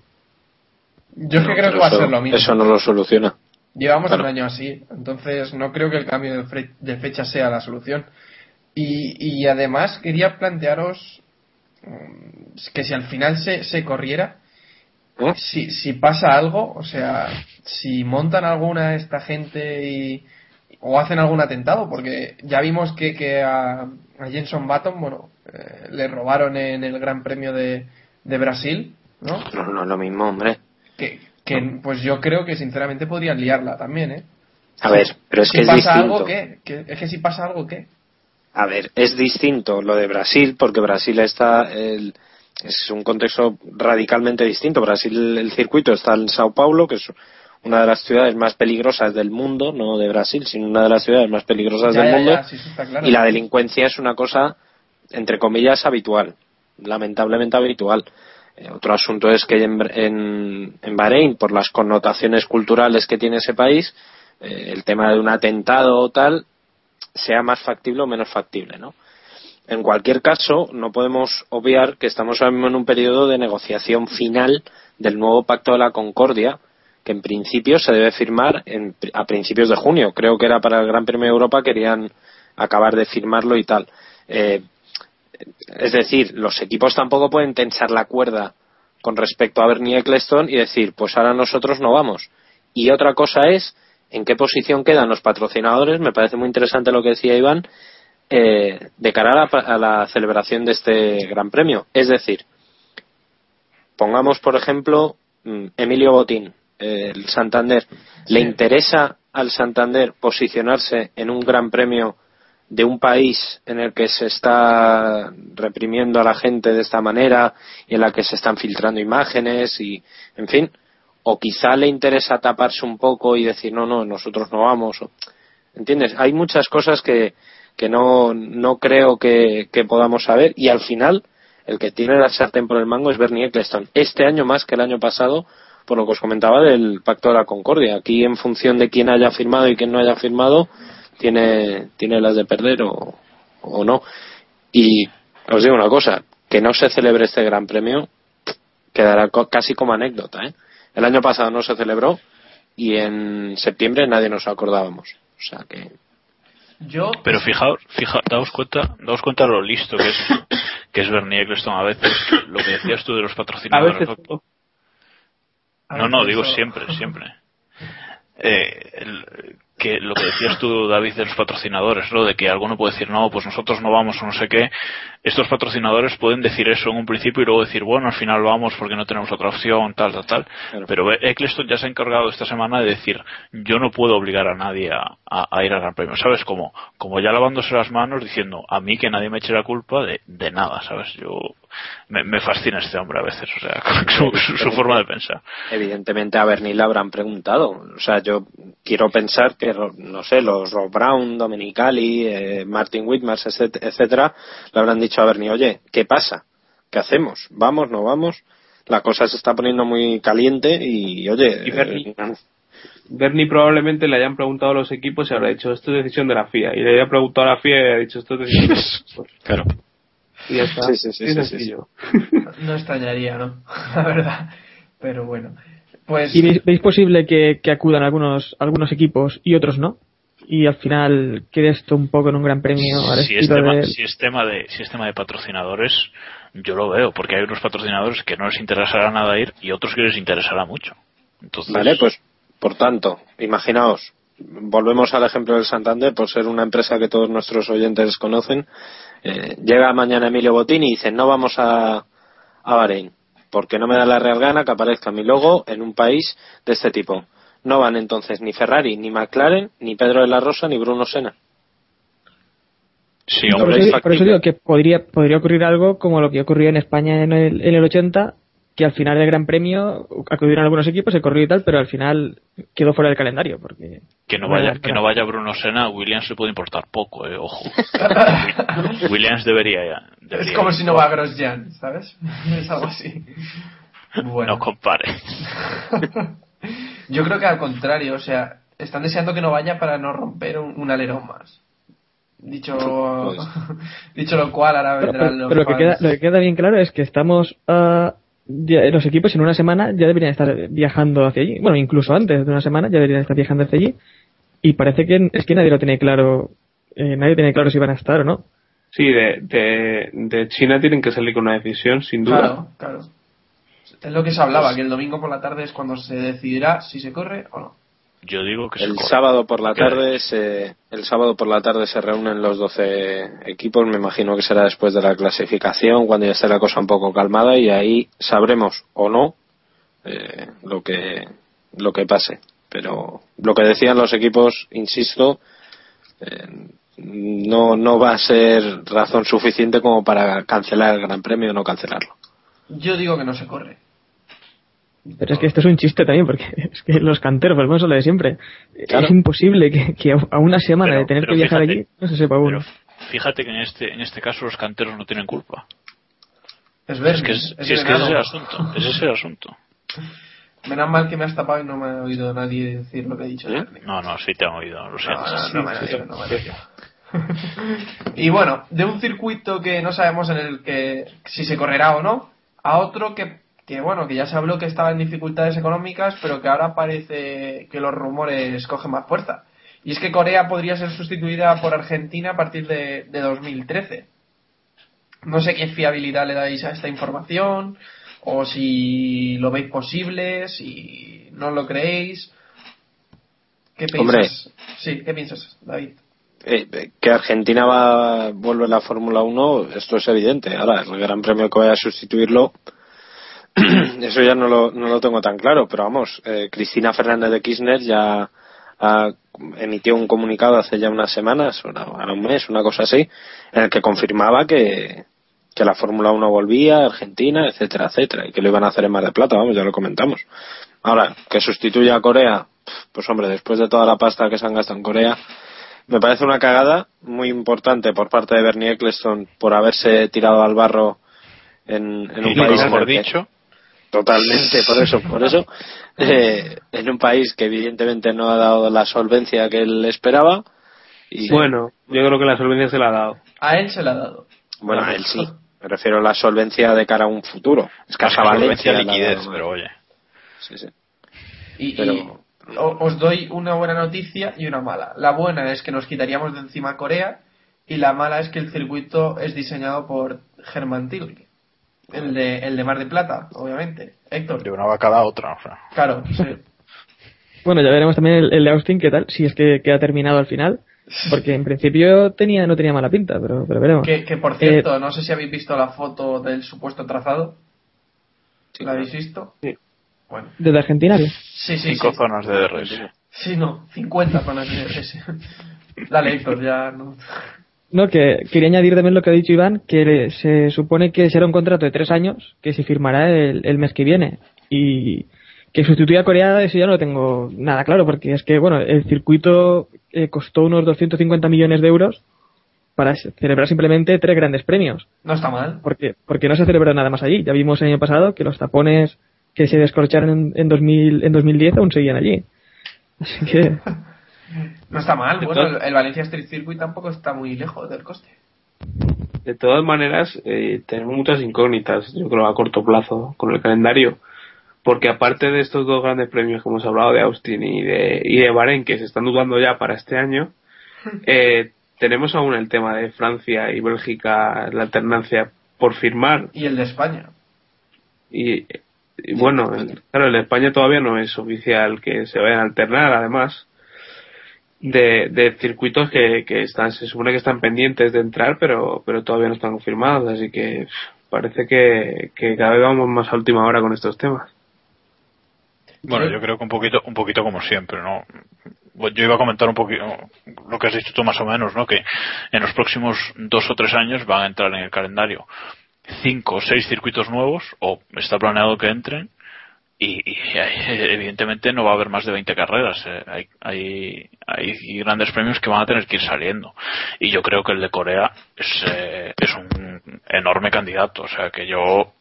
Yo es que No, creo que va a ser lo mismo. Eso no lo soluciona. Llevamos Claro. un año así, entonces no creo que el cambio de, fre- de fecha sea la solución. Y, y además quería plantearos mm, que si al final se, se corriera, ¿Eh? si, si pasa algo, o sea, si montan alguna esta gente y, o hacen algún atentado, porque ya vimos que, que a, a Jenson Button, bueno, eh, le robaron en el Gran Premio de, de Brasil, ¿no? No, no es lo mismo, hombre. Que, que pues yo creo que sinceramente podrían liarla también, ¿eh? A ver, pero es si que es pasa distinto. algo, ¿qué? ¿Qué? Es que si pasa algo, ¿qué? A ver, es distinto lo de Brasil, porque Brasil está. El, es un contexto radicalmente distinto. Brasil, el circuito está en Sao Paulo, que es una de las ciudades más peligrosas del mundo, no de Brasil, sino una de las ciudades más peligrosas Ya, del ya, mundo. ya, sí, eso está claro. Y la delincuencia es una cosa, entre comillas, habitual, lamentablemente habitual. Eh, otro asunto es que en, en, en Bahrein, por las connotaciones culturales que tiene ese país, eh, el tema de un atentado o tal sea más factible o menos factible, ¿no? En cualquier caso, no podemos obviar que estamos ahora mismo en un periodo de negociación final del nuevo Pacto de la Concordia, que en principio se debe firmar en- a principios de junio. Creo que era para el Gran Premio de Europa, querían acabar de firmarlo y tal. Eh, es decir, los equipos tampoco pueden tensar la cuerda con respecto a Bernie Eccleston y decir, pues ahora nosotros no vamos. Y otra cosa es en qué posición quedan los patrocinadores. Me parece muy interesante lo que decía Iván eh, de cara a la, a la celebración de este Gran Premio. Es decir, pongamos por ejemplo mm, Emilio Botín, eh, el Santander. ¿Le interesa al Santander posicionarse en un Gran Premio de un país en el que se está reprimiendo a la gente de esta manera y en la que se están filtrando imágenes y, en fin, o quizá le interesa taparse un poco y decir no, no, nosotros no vamos. ¿Entiendes? Hay muchas cosas que, que no, no creo que, que podamos saber y al final el que tiene la sartén por el mango es Bernie Eccleston. Este año más que el año pasado, por lo que os comentaba del Pacto de la Concordia. Aquí en función de quién haya firmado y quién no haya firmado, tiene, tiene las de perder o, o no. Y os digo una cosa, que no se celebre este Gran Premio quedará co- casi como anécdota. ¿eh? El año pasado no se celebró y en septiembre nadie nos acordábamos. O sea que Yo, Pero fijaos, fijaos, daos cuenta, daos cuenta lo listo que es, que es Bernie Eccleston a veces, lo que decías tú de los A patrocinadores. veces. ¿no? a No, digo siempre, siempre. Eh, el- que lo que decías tú, David, de los patrocinadores, ¿no? De que alguno puede decir, no, pues nosotros no vamos o no sé qué. Estos patrocinadores pueden decir eso en un principio y luego decir, bueno, al final vamos porque no tenemos otra opción, tal, tal, tal. Claro. Pero Eccleston ya se ha encargado esta semana de decir, yo no puedo obligar a nadie a, a- a ir al Gran Premio. ¿Sabes? Como, como ya lavándose las manos diciendo, a mí que nadie me eche la culpa de, de nada, ¿sabes? Yo, me, me fascina este hombre a veces, o sea, su, su- su forma de pensar. evidentemente a Bernie le habrán preguntado. O sea, yo quiero pensar que, no sé, los Rob Brown, Domenicali, eh, Martin Whitmars, etc- etcétera, le habrán dicho a Bernie, oye, ¿qué pasa? ¿Qué hacemos? ¿Vamos? ¿No vamos? La cosa se está poniendo muy caliente y, oye, Y Bernie- eh, Bernie probablemente le hayan preguntado a los equipos y habrá dicho esto es decisión de la FIA. Y le haya preguntado a la FIA y haya dicho esto es decisión de los equipos. Claro. Y ya está. Sí, sí, sí. No extrañaría, ¿no? La verdad. Pero bueno. Pues ¿Y veis, veis posible que, que acudan algunos, algunos equipos y otros no? Y al final quede esto un poco en un gran premio al si es, tema, de- si, es tema de, si es tema de patrocinadores, yo lo veo, porque hay unos patrocinadores que no les interesará nada ir y otros que les interesará mucho. Entonces, Vale, pues por tanto, imaginaos, volvemos al ejemplo del Santander, por ser una empresa que todos nuestros oyentes conocen. Eh, llega mañana Emilio Botín y dice: No vamos a, a Bahrein, porque no me da la real gana que aparezca mi logo en un país de este tipo. No van entonces ni Ferrari, ni McLaren, ni Pedro de la Rosa, ni Bruno Sena. sí, por, hombre, eso, es por eso digo que podría, podría ocurrir algo como lo que ocurrió en España en el, en el 80, que al final del Gran Premio acudieron algunos equipos, se corrió y tal, pero al final quedó fuera del calendario. porque que no vaya, que bueno. no vaya Bruno Sena, a Williams le puede importar poco, eh, ojo. Williams debería ya. es como ir. si no va Grosjean, ¿sabes? Es algo así. Bueno. No compare. Yo creo que al contrario, o sea, están deseando que no vaya para no romper un, un alerón más. Dicho, Pues. dicho lo cual, ahora vendrán pero- los pero lo, que queda, lo que queda bien claro es que estamos. ah, ya- los equipos en una semana ya deberían estar viajando hacia allí. Bueno, incluso antes de una semana ya deberían estar viajando hacia allí. Y parece que es que nadie lo tiene claro. eh, nadie tiene claro si van a estar o no. Sí, de, de, de China tienen que salir con una decisión, sin duda. Claro, claro. Es lo que se hablaba, que el domingo por la tarde es cuando se decidirá si se corre o no. Yo digo que se El sábado por la tarde se, el sábado por la tarde se reúnen los 12 equipos, me imagino que será después de la clasificación, cuando ya esté la cosa un poco calmada y ahí sabremos o no eh, lo que lo que pase. Pero lo que decían los equipos, insisto, eh, no, no va a ser razón suficiente como para cancelar el Gran Premio o no cancelarlo. Yo digo que no se corre. Pero es que esto es un chiste también, porque es que los canteros, volvemos a lo de siempre. Claro. Es imposible que, que a una semana Pero- de tener que viajar fíjate, allí no se sepa uno. Pero fíjate que en este, en este caso los canteros no tienen culpa. Es ver, Es que es, es si es, que ese es el asunto. Ese es el asunto. Menos mal que me has tapado y no me ha oído nadie decir lo que he dicho. ¿Eh? No, no, sí te han oído, lo siento. No, no, me y bueno, de un circuito que no sabemos en el que si se correrá o no, a otro que, que bueno, que ya se habló que estaba en dificultades económicas, pero que ahora parece que los rumores cogen más fuerza. Y es que Corea podría ser sustituida por Argentina a partir de, de 2013. No sé qué fiabilidad le dais a esta información, o si lo veis posible, si no lo creéis. ¿Qué Hombre. piensas? Sí, ¿qué piensas, David? Eh, que Argentina va a volver a la Fórmula 1, esto es evidente. Ahora, el Gran Premio que vaya a sustituirlo, eso ya no lo, no lo tengo tan claro, pero vamos, eh, Cristina Fernández de Kirchner ya ha emitió un comunicado hace ya unas semanas, o ahora un mes, una cosa así, en el que confirmaba que, que la Fórmula 1 volvía Argentina, etcétera, etcétera, y que lo iban a hacer en Mar de Plata, vamos, ya lo comentamos. Ahora, que sustituya a Corea, pues hombre, después de toda la pasta que se han gastado en Corea, me parece una cagada muy importante por parte de Bernie Eccleston por haberse tirado al barro en, en un país dicho. Totalmente por eso por eso eh, en un país que evidentemente no ha dado la solvencia que él esperaba y Bueno, yo creo que la solvencia se la ha dado. A él se le ha dado. bueno a él sí me refiero a la solvencia de cara a un futuro escasa solvencia, Valencia la ha liquidez, pero oye. sí, sí. Y, Pero- y o- os doy una buena noticia y una mala. La buena es que nos quitaríamos de encima a Corea y la mala es que el circuito es diseñado por Germán Tilke. El de, el de Mar de Plata, obviamente. Héctor. De una vaca a la otra. O sea. Claro, sí. Bueno, ya veremos también el, el de Austin, qué tal, si es que, que ha terminado al final. Porque en principio tenía no tenía mala pinta, pero, pero veremos. Que, que por Eh, cierto, no sé si habéis visto la foto del supuesto trazado. ¿La habéis visto? Sí. Bueno. ¿Desde Argentina? qué? Sí, sí, Cinco sí. zonas de DRS. Sí, no, 50 zonas de DRS. Dale, Héctor, ya no. No, que quería añadir también lo que ha dicho Iván, que se supone que será un contrato de tres años que se firmará el, el mes que viene. Y que sustituya a Corea, eso ya no lo tengo nada claro, porque es que, bueno, el circuito eh, costó unos 250 millones de euros para celebrar simplemente tres grandes premios. No está mal. Porque, porque no se celebró nada más allí. Ya vimos el año pasado que los tapones que se descorcharon en, en, 2000, en 2010 aún seguían allí. Así que, No está mal. De Bueno, el, el Valencia Street Circuit tampoco está muy lejos del coste. De todas maneras, eh, tenemos muchas incógnitas, yo creo, a corto plazo con el calendario. Porque aparte de estos dos grandes premios que hemos hablado de Austin y de, y de Bahrein, que se están dudando ya para este año, eh, tenemos aún el tema de Francia y Bélgica, la alternancia por firmar. Y el de España. Y, y bueno, el- claro, en España todavía no es oficial que se vayan a alternar, además de, de circuitos que, que están, se supone que están pendientes de entrar, pero, pero todavía no están confirmados, así que parece que, que cada vez vamos más a última hora con estos temas. Bueno, yo creo que un poquito, un poquito como siempre, ¿no? Yo iba a comentar un poquito lo que has dicho tú más o menos, ¿no? Que en los próximos dos o tres años van a entrar en el calendario cinco o seis circuitos nuevos, o está planeado que entren, y, y evidentemente no va a haber más de 20 carreras. eh. Hay, hay, hay grandes premios que van a tener que ir saliendo. Y yo creo que el de Corea es, eh, es un enorme candidato. O sea que yo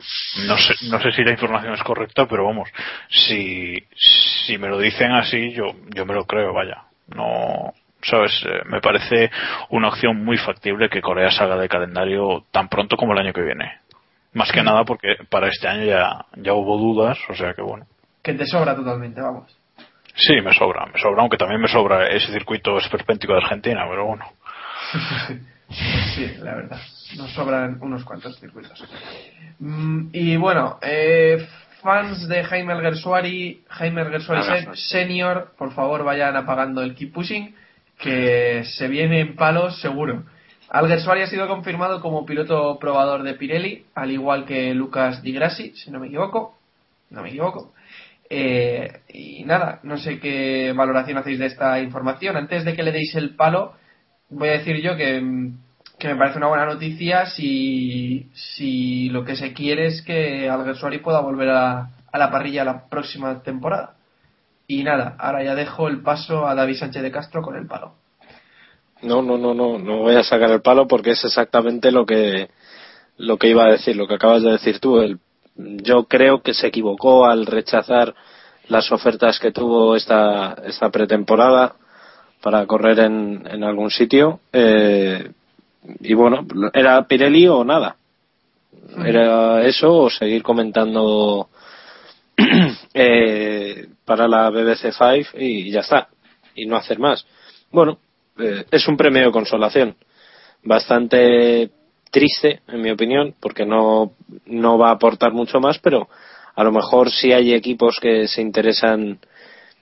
no sé, no sé si la información es correcta, pero vamos, si, si me lo dicen así, yo, yo me lo creo, vaya. No, sabes, Eh, me parece una opción muy factible que Corea salga del calendario tan pronto como el año que viene. Más que nada porque para este año ya, ya hubo dudas, o sea que bueno. Que te sobra totalmente, vamos. Sí, me sobra, me sobra, aunque también me sobra ese circuito esperpéntico de Argentina, pero bueno. Sí, la verdad. Nos sobran unos cuantos circuitos. Mm, y bueno, eh, fans de Jaime Alguersuari, Jaime Alguersuari. Senior, por favor vayan apagando el keep pushing, que se viene en palos seguro. Alguersuari ha sido confirmado como piloto probador de Pirelli, al igual que Lucas Di Grassi, si no me equivoco. No me equivoco. Eh, y nada, no sé qué valoración hacéis de esta información. Antes de que le deis el palo, voy a decir yo que, que me parece una buena noticia si, si lo que se quiere es que Alguersuari pueda volver a, a la parrilla la próxima temporada. Y nada, ahora ya dejo el paso a David Sánchez de Castro con el palo. No, no, no, no, no voy a sacar el palo porque es exactamente lo que lo que iba a decir, lo que acabas de decir tú. El, yo creo que se equivocó al rechazar las ofertas que tuvo esta, esta pretemporada para correr en, en algún sitio. Eh, y bueno, era Pirelli o nada. Era eso o seguir comentando eh, para la BBC Five y ya está. Y no hacer más. Bueno, eh, es un premio de consolación. Bastante triste, en mi opinión, porque no, no va a aportar mucho más, pero a lo mejor si hay equipos que se interesan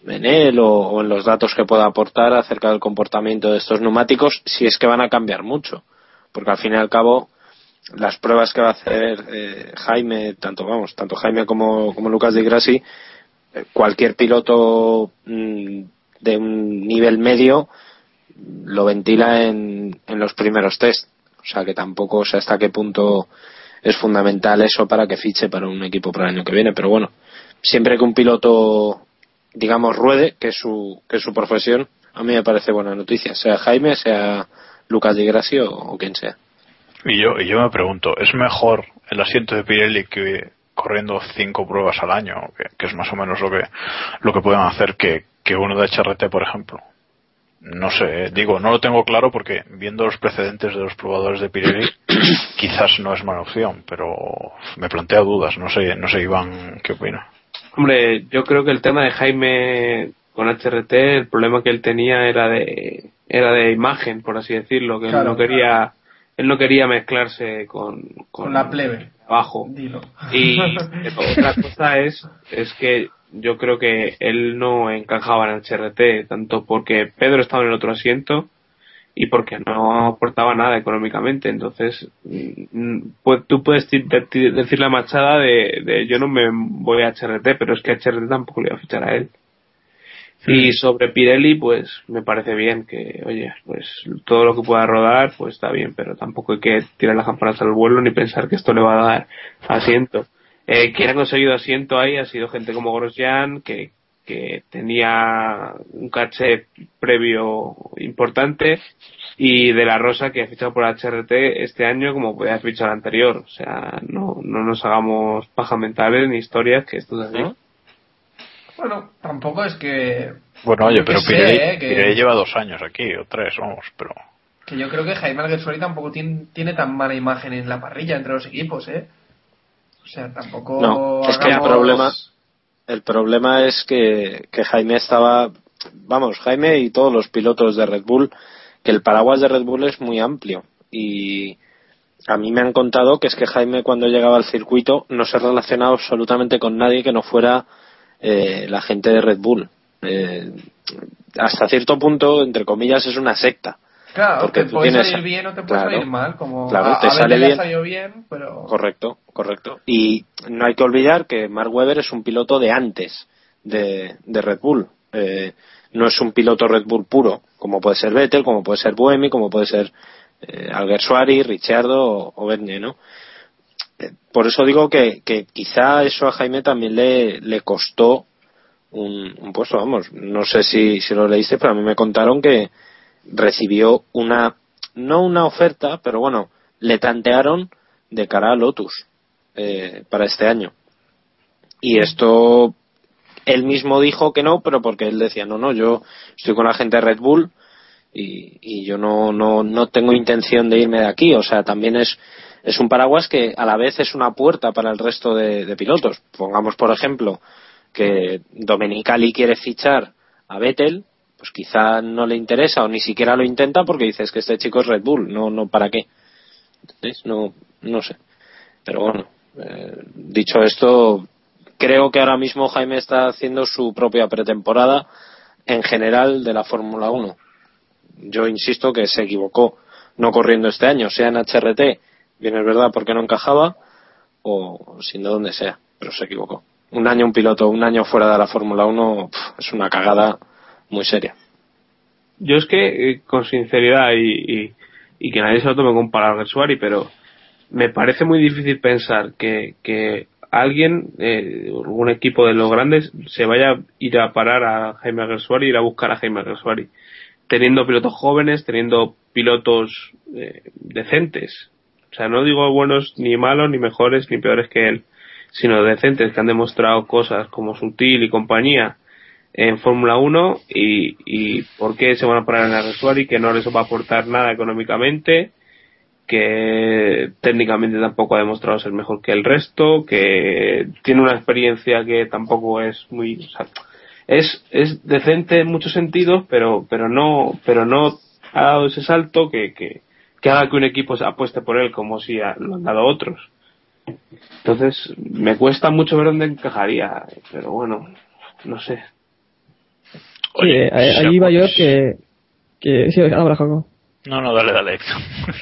en él o, en los datos que pueda aportar acerca del comportamiento de estos neumáticos, si es que van a cambiar mucho. Porque al fin y al cabo, las pruebas que va a hacer eh, Jaime, tanto vamos, tanto Jaime como, como Lucas de Grassi, eh, cualquier piloto mm, de un nivel medio lo ventila en, en los primeros test. O sea que tampoco sé hasta qué punto es fundamental eso para que fiche para un equipo para el año que viene. Pero bueno, siempre que un piloto, digamos, ruede, que es su, que es su profesión, a mí me parece buena noticia. Sea Jaime, sea Lucas Di Grassi o, o quien sea. Y yo, y yo me pregunto, ¿es mejor el asiento de Pirelli que corriendo cinco pruebas al año, que, que es más o menos lo que, lo que pueden hacer que, que uno de HRT, por ejemplo? No sé, digo, no lo tengo claro porque viendo los precedentes de los probadores de Pirelli, quizás no es mala opción, pero me plantea dudas, no sé, no sé Iván, ¿qué opina? Hombre, yo creo que el tema de Jaime con HRT, el problema que él tenía era de era de imagen, por así decirlo, que claro, él no quería claro. él no quería mezclarse con con, con la plebe abajo. Dilo. Y otra cosa es es que yo creo que él no encajaba en el HRT, tanto porque Pedro estaba en el otro asiento y porque no aportaba nada económicamente. Entonces, pues, tú puedes decir la machada de, de, yo no me voy a HRT, pero es que HRT tampoco le iba a fichar a él. Sí. Y sobre Pirelli, pues me parece bien que, oye, pues todo lo que pueda rodar, pues está bien, pero tampoco hay que tirar las campanas al vuelo ni pensar que esto le va a dar asiento. Eh, quien ha conseguido asiento ahí ha sido gente como Grosjean, que, que tenía un caché previo importante, y de la Rosa, que ha fichado por HRT este año como podía haber fichado el anterior. O sea, no, no nos hagamos paja mentales ni historias, que esto es así. ¿No? Bueno, tampoco es que. Bueno, oye, pero Pirelli, sé, eh, que... Pirelli, lleva dos años aquí, o tres, vamos, pero. Que yo creo que Jaime Alguersuari tampoco tiene, tiene tan mala imagen en la parrilla entre los equipos, ¿eh? O sea, tampoco. No, es que el problema, el problema es que, que Jaime estaba. Vamos, Jaime y todos los pilotos de Red Bull, que el paraguas de Red Bull es muy amplio. Y a mí me han contado que es que Jaime, cuando llegaba al circuito, no se relacionaba absolutamente con nadie que no fuera eh, la gente de Red Bull. Eh, hasta cierto punto, entre comillas, es una secta. Claro, porque te puede tienes... salir bien o te puede claro, salir mal. Como claro, a, te a sale bien. pero... Correcto, correcto. Y no hay que olvidar que Mark Webber es un piloto de antes de, de Red Bull. Eh, no es un piloto Red Bull puro, como puede ser Vettel, como puede ser Buemi, como puede ser eh, Alguersuari, Ricciardo o, o Bernier, ¿no? Eh, por eso digo que, que quizá eso a Jaime también le, le costó un, un puesto, vamos, no sé si, si lo leíste, pero a mí me contaron que recibió una, no una oferta, pero bueno, le tantearon de cara a Lotus eh, para este año. Y esto, él mismo dijo que no, pero porque él decía, no, no, yo estoy con la gente de Red Bull y, y yo no, no, no tengo intención de irme de aquí. O sea, también es, es un paraguas que a la vez es una puerta para el resto de, de pilotos. Pongamos, por ejemplo, que Domenicali quiere fichar a Vettel, pues quizá no le interesa o ni siquiera lo intenta porque dices que este chico es Red Bull, no, no para qué. ¿Entendés? No, no sé. Pero bueno, eh, dicho esto, creo que ahora mismo Jaime está haciendo su propia pretemporada en general de la Fórmula 1. Yo insisto que se equivocó no corriendo este año, sea en HRT, bien es verdad porque no encajaba, o sin de dónde sea, pero se equivocó. Un año un piloto, un año fuera de la Fórmula 1 pff, es una cagada muy seria. yo es que, eh, con sinceridad y, que nadie se lo tome con palabras Suari, pero me parece muy difícil pensar que, que alguien, eh, algún equipo de los grandes, se vaya a ir a parar a Jaime Gersuari, ir a buscar a Jaime Gersuari, teniendo pilotos jóvenes, teniendo pilotos eh, decentes. O sea, no digo buenos ni malos, ni mejores, ni peores que él, sino decentes que han demostrado cosas como Sutil y compañía en Fórmula 1 y, y por qué se van a parar en el Gersuari, que no les va a aportar nada económicamente, que técnicamente tampoco ha demostrado ser mejor que el resto, que tiene una experiencia que tampoco es muy, es, es decente en muchos sentidos, pero, pero no, pero no ha dado ese salto que, que, haga que un equipo se apueste por él como si lo han dado otros. Entonces, me cuesta mucho ver dónde encajaría, pero bueno, no sé. Oye, ahí ahí iba yo que... que sí, ahora, Jacob. No, no, dale, dale.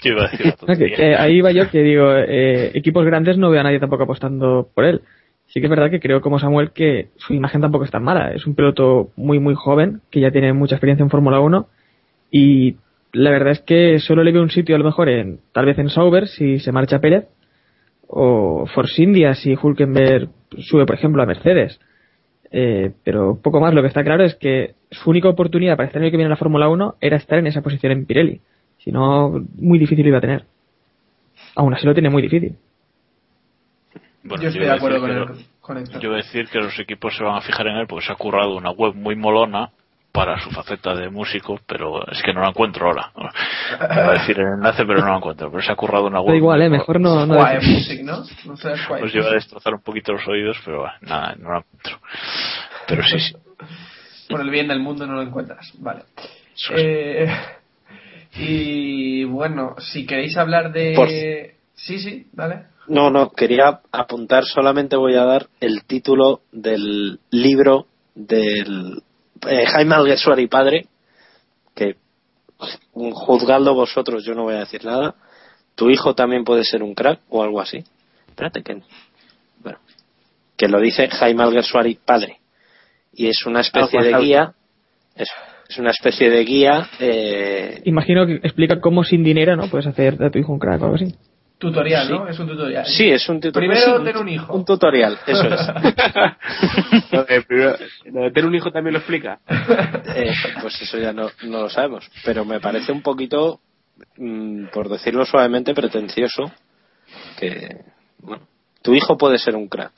Yo iba a decir otra No, que- tontería. que ahí iba yo que digo, eh, equipos grandes no veo a nadie tampoco apostando por él. Sí que es verdad que creo como Samuel que su imagen tampoco es tan mala. Es un piloto muy muy joven, que ya tiene mucha experiencia en Fórmula 1 y la verdad es que solo le veo un sitio a lo mejor en, tal vez en Sauber si se marcha Pérez o Force India si Hulkenberg sube por ejemplo a Mercedes. Eh, pero poco más, lo que está claro es que su única oportunidad para estar el año que viene en la Fórmula 1 era estar en esa posición en Pirelli. Si no, muy difícil lo iba a tener. Aún así lo tiene muy difícil. Bueno, yo estoy de acuerdo con, el, con. Yo voy a decir que los equipos se van a fijar en él porque se ha currado una web muy molona para su faceta de músico, pero es que no la encuentro ahora. Iba a decir el enlace, pero no la encuentro. Pero se ha currado una web. Da igual, eh, mejor no... no decir. Music, ¿no? No Pues lleva a destrozar un poquito los oídos, pero bueno, nada, no la encuentro. Pero sí, sí. Por el bien del mundo no lo encuentras. Vale. Es. Eh, y bueno, si queréis hablar de... Por- Sí, sí, dale. No, no, quería apuntar, solamente voy a dar el título del libro del eh, Jaime Alguersuari padre, que juzgadlo vosotros, yo no voy a decir nada. Tu hijo también puede ser un crack o algo así. Espérate que bueno, que lo dice Jaime Alguersuari padre y es una especie de guía, es, es una especie de guía eh, Imagino que explica cómo sin dinero no puedes hacer de tu hijo un crack o algo así. Tutorial, Sí. ¿no? Es un tutorial. Sí, es un tutorial. Primero sí, tener un hijo. Un tutorial, eso es. Lo de, primero- lo de tener un hijo también lo explica. Eh, pues eso ya no, no lo sabemos. Pero me parece un poquito, mm, por decirlo suavemente, pretencioso que, bueno, tu hijo puede ser un crack.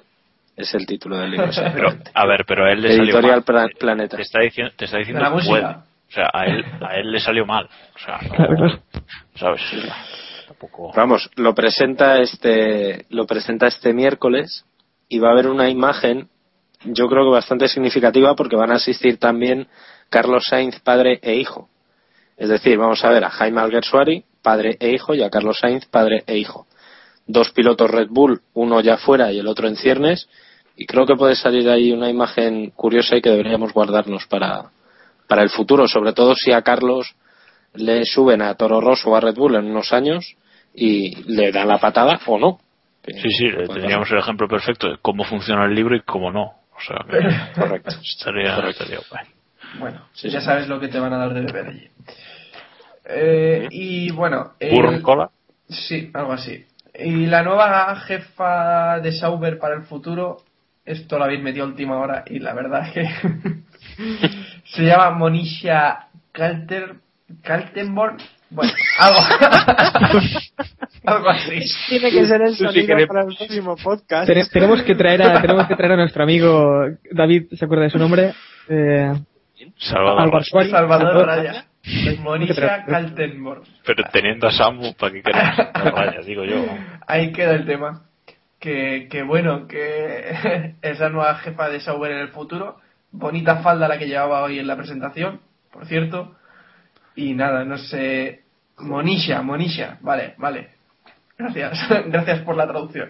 Es el título del libro. Pero, a ver, pero a él le salió Editorial mal. Pla- Planeta. Te está diciendo, te está diciendo que puede. O sea, a él, a él le salió mal. O sea, no. ¿sabes? Vamos, lo presenta este, lo presenta este miércoles y va a haber una imagen, yo creo que bastante significativa porque van a asistir también Carlos Sainz, padre e hijo. Es decir, vamos a ver a Jaime Alguersuari, padre e hijo, y a Carlos Sainz, padre e hijo. Dos pilotos Red Bull, uno ya fuera y el otro en ciernes, y creo que puede salir ahí una imagen curiosa y que deberíamos guardarnos para, para el futuro, sobre todo si a Carlos le suben a Toro Rosso o a Red Bull en unos años y le dan la patada o no. Sí, sí, puede teníamos el ejemplo perfecto de cómo funciona el libro y cómo no. O sea, que. Correcto. estaría, Correcto. estaría. Bueno, Sí, ya sí. sabes lo que te van a dar de beber allí. Eh, y bueno... el- cola. Sí, algo así. Y la nueva jefa de Sauber para el futuro, esto lo habéis metido a última hora y la verdad es que se llama Monisha Kalter, Kaltenborn. Bueno, algo, algo así. Tiene que ser el Tú sí que eres- para el próximo podcast. Tene- tenemos que traer a tenemos que traer a nuestro amigo David, ¿se acuerda de su nombre? Eh, Salvador. Alguersuari. Salvador Raya. Monisha Kaltenborn. Pero teniendo a Samu, ¿para qué queremos? Digo yo. Ahí queda el tema. Que, que bueno, que es la nueva jefa de Sauber en el futuro. Bonita falda la que llevaba hoy en la presentación, por cierto. Y nada, no sé. Monisha, Monisha. Vale, vale. Gracias. Gracias por la traducción.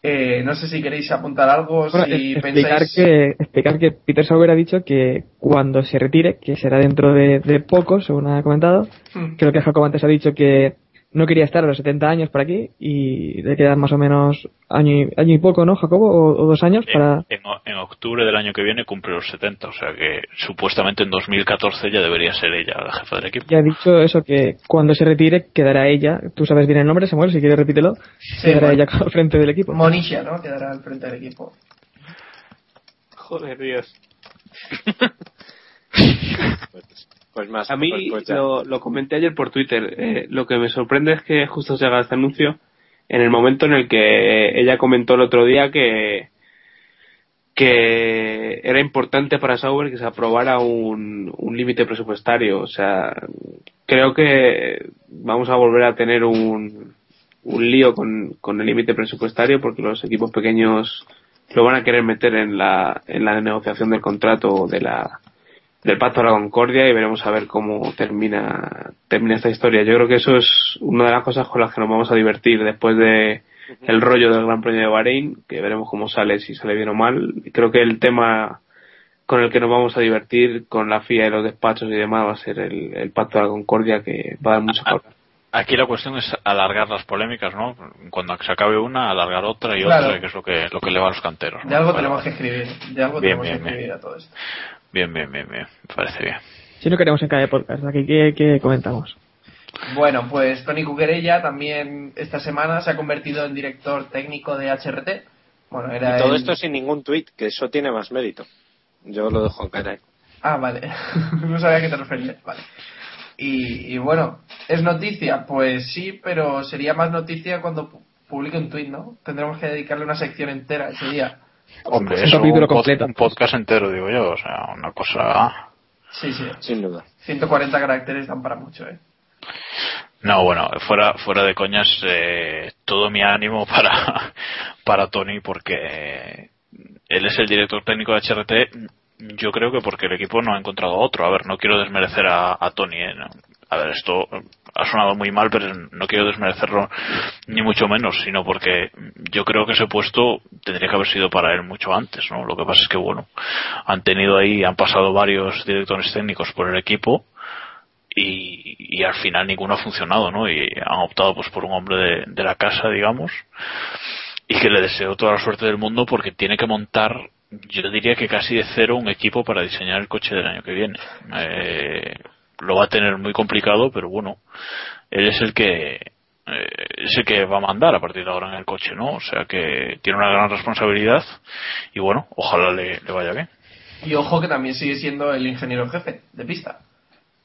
Eh, no sé si queréis apuntar algo, bueno, si explicar pensáis. que explicar que Peter Sauber ha dicho que cuando se retire, que será dentro de, de poco, según ha comentado, Hmm. creo que Jacob antes ha dicho que no quería estar a los 70 años por aquí y le quedan más o menos año y, año y poco, ¿no, Jacobo? O, o dos años para... En, o- en octubre del año que viene cumple los 70, o sea que supuestamente en 2014 ya debería ser ella la jefa del equipo. Ya ha dicho eso, que cuando se retire quedará ella, tú sabes bien el nombre, Samuel, si quieres repítelo, Sí, quedará bueno. ella al frente del equipo. Monisha, ¿no? Quedará al frente del equipo. Joder, Dios. Pues más. A mí pues- pues lo, lo comenté ayer por Twitter. eh, lo que me sorprende es que justo se haga este anuncio en el momento en el que ella comentó el otro día que que era importante para Sauber que se aprobara un, un límite presupuestario. O sea, creo que vamos a volver a tener un, un lío con, con el límite presupuestario porque los equipos pequeños lo van a querer meter en la, en la negociación del contrato de la, del Pacto de la Concordia y veremos a ver cómo termina, termina esta historia. Yo creo que eso es una de las cosas con las que nos vamos a divertir después de el rollo del Gran Premio de Bahrein, que veremos cómo sale, si sale bien o mal. Creo que el tema con el que nos vamos a divertir con la FIA y los despachos y demás va a ser el, el Pacto de la Concordia, que va a dar mucho. Aquí la cuestión es alargar las polémicas, ¿no? Cuando se acabe una, alargar otra y Claro. otra, que es lo que, lo que le va a los canteros. ¿no? De algo Vale, tenemos que escribir. De algo Bien, tenemos bien, que bien. escribir a todo esto. Bien, bien, bien, bien. Me parece bien. Si no queremos en cada podcast, aquí que, que comentamos. Bueno, pues Tony Cuquerella también esta semana se ha convertido en director técnico de HRT. Bueno, era Y todo el- esto sin ningún tweet, que eso tiene más mérito. Yo lo dejo caer ahí. Ah, vale. no sabía a qué te referías. Vale. Y, y bueno, ¿es noticia? Pues sí, pero sería más noticia cuando pu- publique un tweet, ¿no? Tendremos que dedicarle una sección entera ese día. Hombre, Un capítulo un, pod- completo. un podcast entero, digo yo. O sea, una cosa... Sí, sí. Sin duda. 140 caracteres dan para mucho, ¿eh? No, bueno, fuera, fuera de coñas, eh, todo mi ánimo para, para Tony porque él es el director técnico de HRT. Yo creo que porque el equipo no ha encontrado otro. A ver, no quiero desmerecer a, a Tony. eh, no. A ver, esto ha sonado muy mal, pero no quiero desmerecerlo ni mucho menos, sino porque yo creo que ese puesto tendría que haber sido para él mucho antes, ¿no? Lo que pasa es que, bueno, han tenido ahí, han pasado varios directores técnicos por el equipo y, y al final ninguno ha funcionado, ¿no? Y han optado pues por un hombre de, la casa, digamos, y que le deseo toda la suerte del mundo porque tiene que montar, yo diría que casi de cero, un equipo para diseñar el coche del año que viene. Eh, lo va a tener muy complicado, pero bueno, él es el que eh, es el que va a mandar a partir de ahora en el coche, ¿no? O sea que tiene una gran responsabilidad y bueno, ojalá le, le vaya bien. Y ojo que también sigue siendo el ingeniero jefe de pista.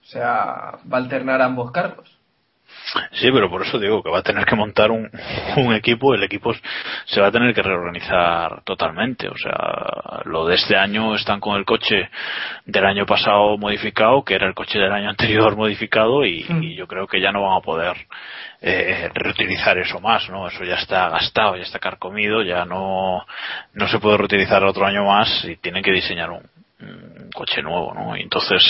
O sea, va a alternar ambos cargos. Sí, pero por eso digo que va a tener que montar un, un equipo, el equipo se va a tener que reorganizar totalmente. O sea, lo de este año están con el coche del año pasado modificado, que era el coche del año anterior modificado, y, y yo creo que ya no van a poder eh, reutilizar eso más, ¿no? Eso ya está gastado, ya está carcomido, ya no, no se puede reutilizar otro año más y tienen que diseñar un, un coche nuevo, ¿no? Y entonces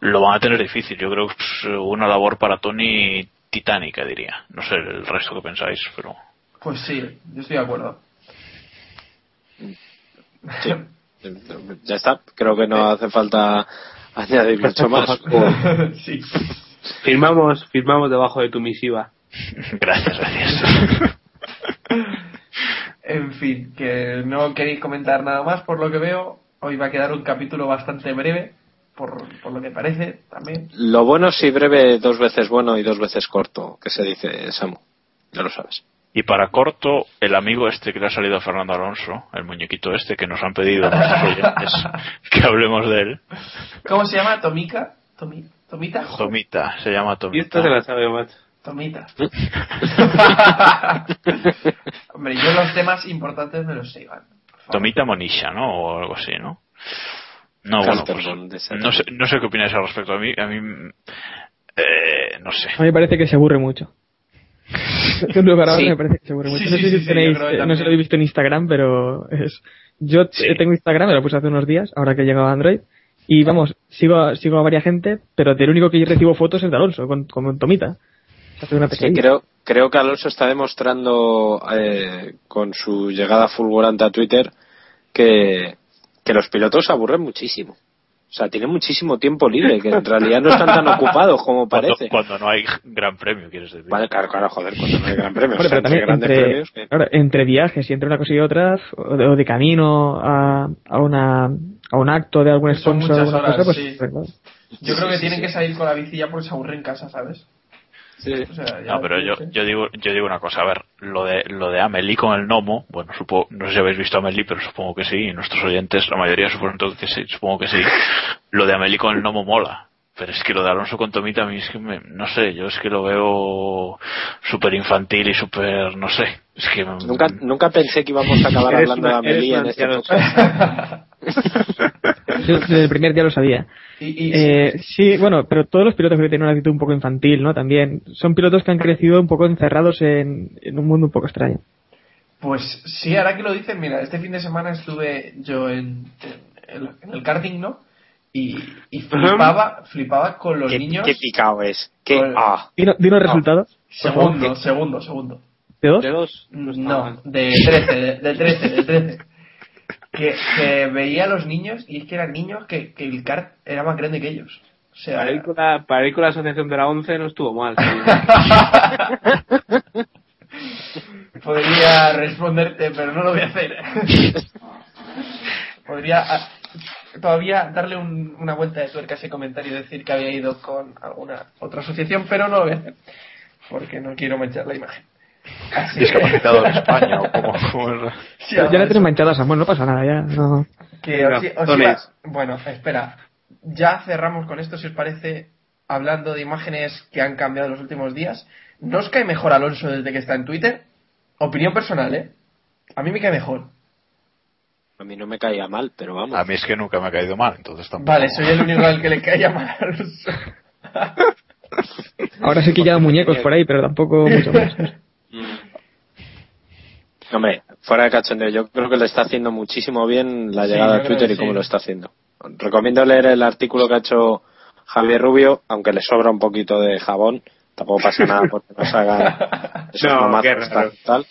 lo van a tener difícil. Yo creo que es una labor para Tony titánica, diría. No sé el resto que pensáis, pero. Pues sí, yo estoy de acuerdo. Sí. Ya está. Creo que no hace falta añadir mucho más. sí. Firmamos, firmamos debajo de tu misiva. Gracias, gracias. En fin, que no queréis comentar nada más por lo que veo. Hoy va a quedar un capítulo bastante breve, por, por lo que parece también. Lo bueno si breve dos veces bueno y dos veces corto, que se dice Samu. Ya lo sabes. Y para corto, el amigo este que le ha salido a Fernando Alonso, el muñequito este que nos han pedido nuestros oyentes que hablemos de él. ¿Cómo se llama? ¿Tomica? Tomi- ¿Tomita? Tomita, se llama Y Tomita. esto se la sabe, macho. Tomita. Hombre, yo los temas importantes me los sé, Iván. Tomita Monisha, ¿no? O algo así, ¿no? No, bueno, pues, no sé, no sé qué opináis al respecto. A mí, a mí, eh, no sé. A mí me parece que se aburre mucho. En lugar ahora Sí. me parece que se aburre mucho. Sí, no sé sí, si sí, tenéis, yo eh, no sé si lo habéis visto en Instagram, pero es... Yo Sí. eh, tengo Instagram, me lo puse hace unos días, ahora que he llegado a Android, y vamos, sigo, a- sigo a varias gente, pero del único que recibo fotos es de Alonso, con, con Tomita. Una Sí, creo, creo que Alonso está demostrando eh, con su llegada fulgurante a Twitter que, que los pilotos se aburren muchísimo. O sea, tiene muchísimo tiempo libre, que en realidad no están tan ocupados como parece. cuando no hay gran premio, quieres decir. Vale, claro, claro, joder, cuando no hay gran premio. Bueno, O sea, pero también entre grandes entre, premios, que- ahora, entre viajes y entre una cosa y otra, o de, o de camino a, a, una, a un acto de algún sponsor o muchas alguna horas, cosa, pues sí. Yo creo que tienen que salir con la bici ya porque se aburre en casa, ¿sabes? Sí. O sea, No, pero yo, yo digo, yo digo una cosa, a ver, lo de, lo de Amelie con el gnomo, bueno, supongo, no sé si habéis visto Amelie, pero supongo que sí, y nuestros oyentes, la mayoría suponen que sí, supongo que sí. Lo de Amelie con el gnomo mola. Pero es que lo de Alonso con Tomita a mí es que me, no sé, yo es que lo veo súper infantil y súper, no sé, es que Nunca, nunca pensé que íbamos a acabar hablando una- de Amelie en este podcast. Yo desde el primer día lo sabía. Y, y- Eh, sí, bueno, pero todos los pilotos que tienen una actitud un poco infantil, ¿no? También son pilotos que han crecido un poco encerrados en, en un mundo un poco extraño. Pues sí, ahora que lo dicen, mira, este fin de semana estuve yo en, en, en el karting, ¿no? Y, y flipaba, flipaba con los Qué, niños. qué picado es. Qué, Con- ah. Dino, dino No. resultados. por favor. Segundo, segundo, segundo. ¿De dos? De dos. No, está No, de 13, de, de 13, de 13. Que, que veía a los niños y es que eran niños que, que el kart era más grande que ellos. O sea, Para ir, con la, para ir con la asociación de la 11 no estuvo mal. podría responderte, pero no lo voy a hacer. Podría ah, todavía darle un- una vuelta de tuerca a ese comentario y decir que había ido con alguna otra asociación, pero no lo voy a hacer. Porque no quiero manchar la imagen. Así que- discapacitado en España o como, como. Sí, ya la eso. manchada, Samuel, no pasa nada, ya. No. Que os- Venga, os Tones. iba- Bueno, espera. Ya cerramos con esto, si os parece, hablando de imágenes que han cambiado en los últimos días. ¿No os cae mejor Alonso desde que está en Twitter? Opinión personal, ¿eh? A mí me cae mejor. A mí no me caía mal, pero vamos. A mí es que nunca me ha caído mal, entonces tampoco. Vale, soy el único al que le cae mal a Alonso. Ahora sí que lleva muñecos por ahí, pero tampoco mucho más. Hombre, fuera de cachondeo, yo creo que le está haciendo muchísimo bien la Sí, llegada yo a Twitter y cómo sí. lo está haciendo. Recomiendo leer el artículo que ha hecho Javier Rubio, aunque le sobra un poquito de jabón. Tampoco pasa nada porque nos haga esos No, mamazos qué raro. tal.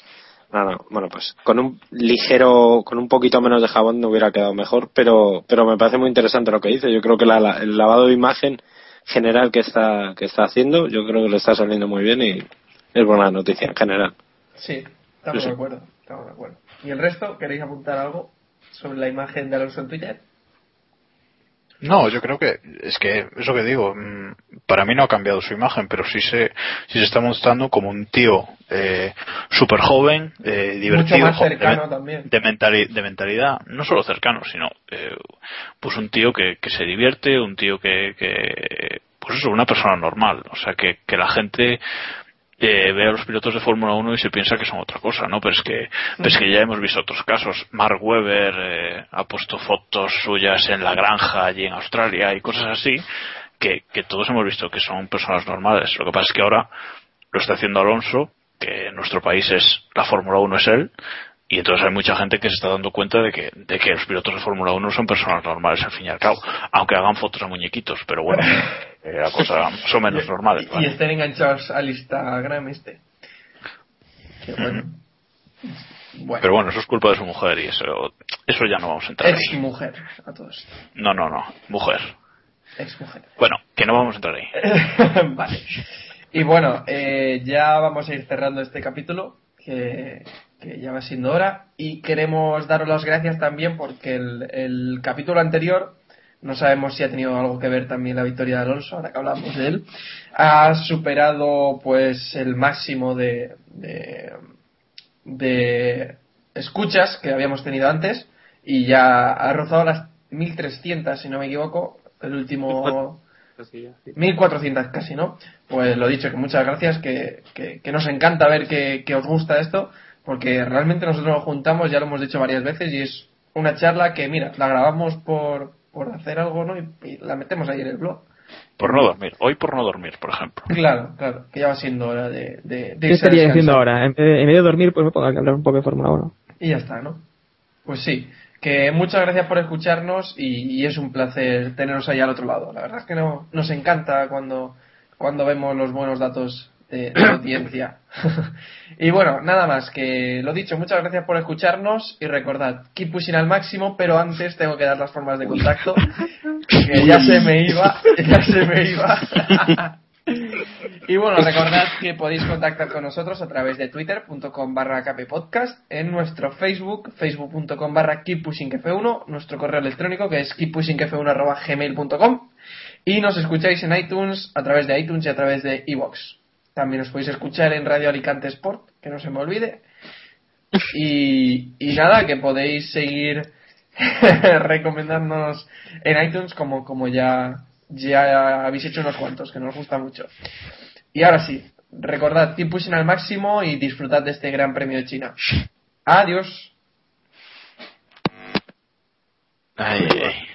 No, no, bueno, pues con un ligero, con un poquito menos de jabón no hubiera quedado mejor, pero, pero me parece muy interesante lo que dice. Yo creo que la- la- el lavado de imagen general que está, que está haciendo, yo creo que le está saliendo muy bien y es buena noticia en general. Sí, estamos Sí, de acuerdo. Estamos de acuerdo. ¿Y el resto? ¿Queréis apuntar algo sobre la imagen de Alonso en Twitter? No, yo creo que es que eso que digo, mm, para mí no ha cambiado su imagen, pero sí se, sí se está mostrando como un tío eh, súper joven, eh, divertido, Mucho más jo- cercano de, también. de, mentali- de mentalidad, no solo cercano, sino eh, pues un tío que, que se divierte, un tío que, que pues eso, una persona normal, o sea que, que la gente eh, ve a los pilotos de Fórmula 1 y se piensa que son otra cosa, ¿no? Pero es que, es que ya hemos visto otros casos. Mark Webber eh, ha puesto fotos suyas en la granja allí en Australia y cosas así que, que todos hemos visto que son personas normales. Lo que pasa es que ahora lo está haciendo Alonso, que en nuestro país es la Fórmula 1 es él, y entonces hay mucha gente que se está dando cuenta de que, de que los pilotos de Fórmula 1 son personas normales al fin y al cabo, aunque hagan fotos a muñequitos, pero bueno, eh, cosa más o menos normales. Y, y estén enganchados al Instagram este. Bueno. Bueno, Pero bueno, eso es culpa de su mujer y eso, eso ya no vamos a entrar ex ahí. mujer a todos. No, no, no, mujer. Ex mujer. Bueno, que no vamos a entrar ahí. vale. Y bueno, eh, ya vamos a ir cerrando este capítulo, que, que ya va siendo hora. Y queremos daros las gracias también porque el, el capítulo anterior, no sabemos si ha tenido algo que ver también la victoria de Alonso, ahora que hablamos de él, ha superado pues el máximo de, de, de escuchas que habíamos tenido antes y ya ha rozado las 1300, si no me equivoco, el último... 1400 casi, ¿no? Pues lo dicho, que muchas gracias, que, que, que nos encanta ver que, que os gusta esto, porque realmente nosotros nos juntamos, ya lo hemos dicho varias veces, y es una charla que, mira, la grabamos por, por hacer algo, ¿no? Y, y la metemos ahí en el blog. Por no dormir. Hoy por no dormir, por ejemplo. Claro, claro, que ya va siendo hora de... de, de ¿Qué estaría diciendo ahora? En vez, en vez de dormir, pues me pongo a hablar un poco de Fórmula 1. Y ya está, ¿no? Pues sí, que muchas gracias por escucharnos y, y es un placer teneros ahí al otro lado. La verdad es que no, nos encanta cuando, cuando vemos los buenos datos de, de audiencia. y bueno, nada más que lo dicho, muchas gracias por escucharnos y recordad, keep pushing al máximo, pero antes tengo que dar las formas de contacto, que ya se me iba, ya se me iba. Y bueno, recordad que podéis contactar con nosotros a través de twitter.com barra kppodcast, en nuestro Facebook, facebook.com barra keeppushingf1, nuestro correo electrónico que es keeppushingf1 arroba gmail.com y nos escucháis en iTunes, a través de iTunes y a través de iVoox. También os podéis escuchar en Radio Alicante Sport, que no se me olvide. Y, y nada, que podéis seguir recomendándonos en iTunes como, como ya, ya habéis hecho unos cuantos, que nos gusta mucho. Y ahora sí, recordad, keep pushing al máximo y disfrutad de este Gran Premio de China. Adiós. Ay, ay.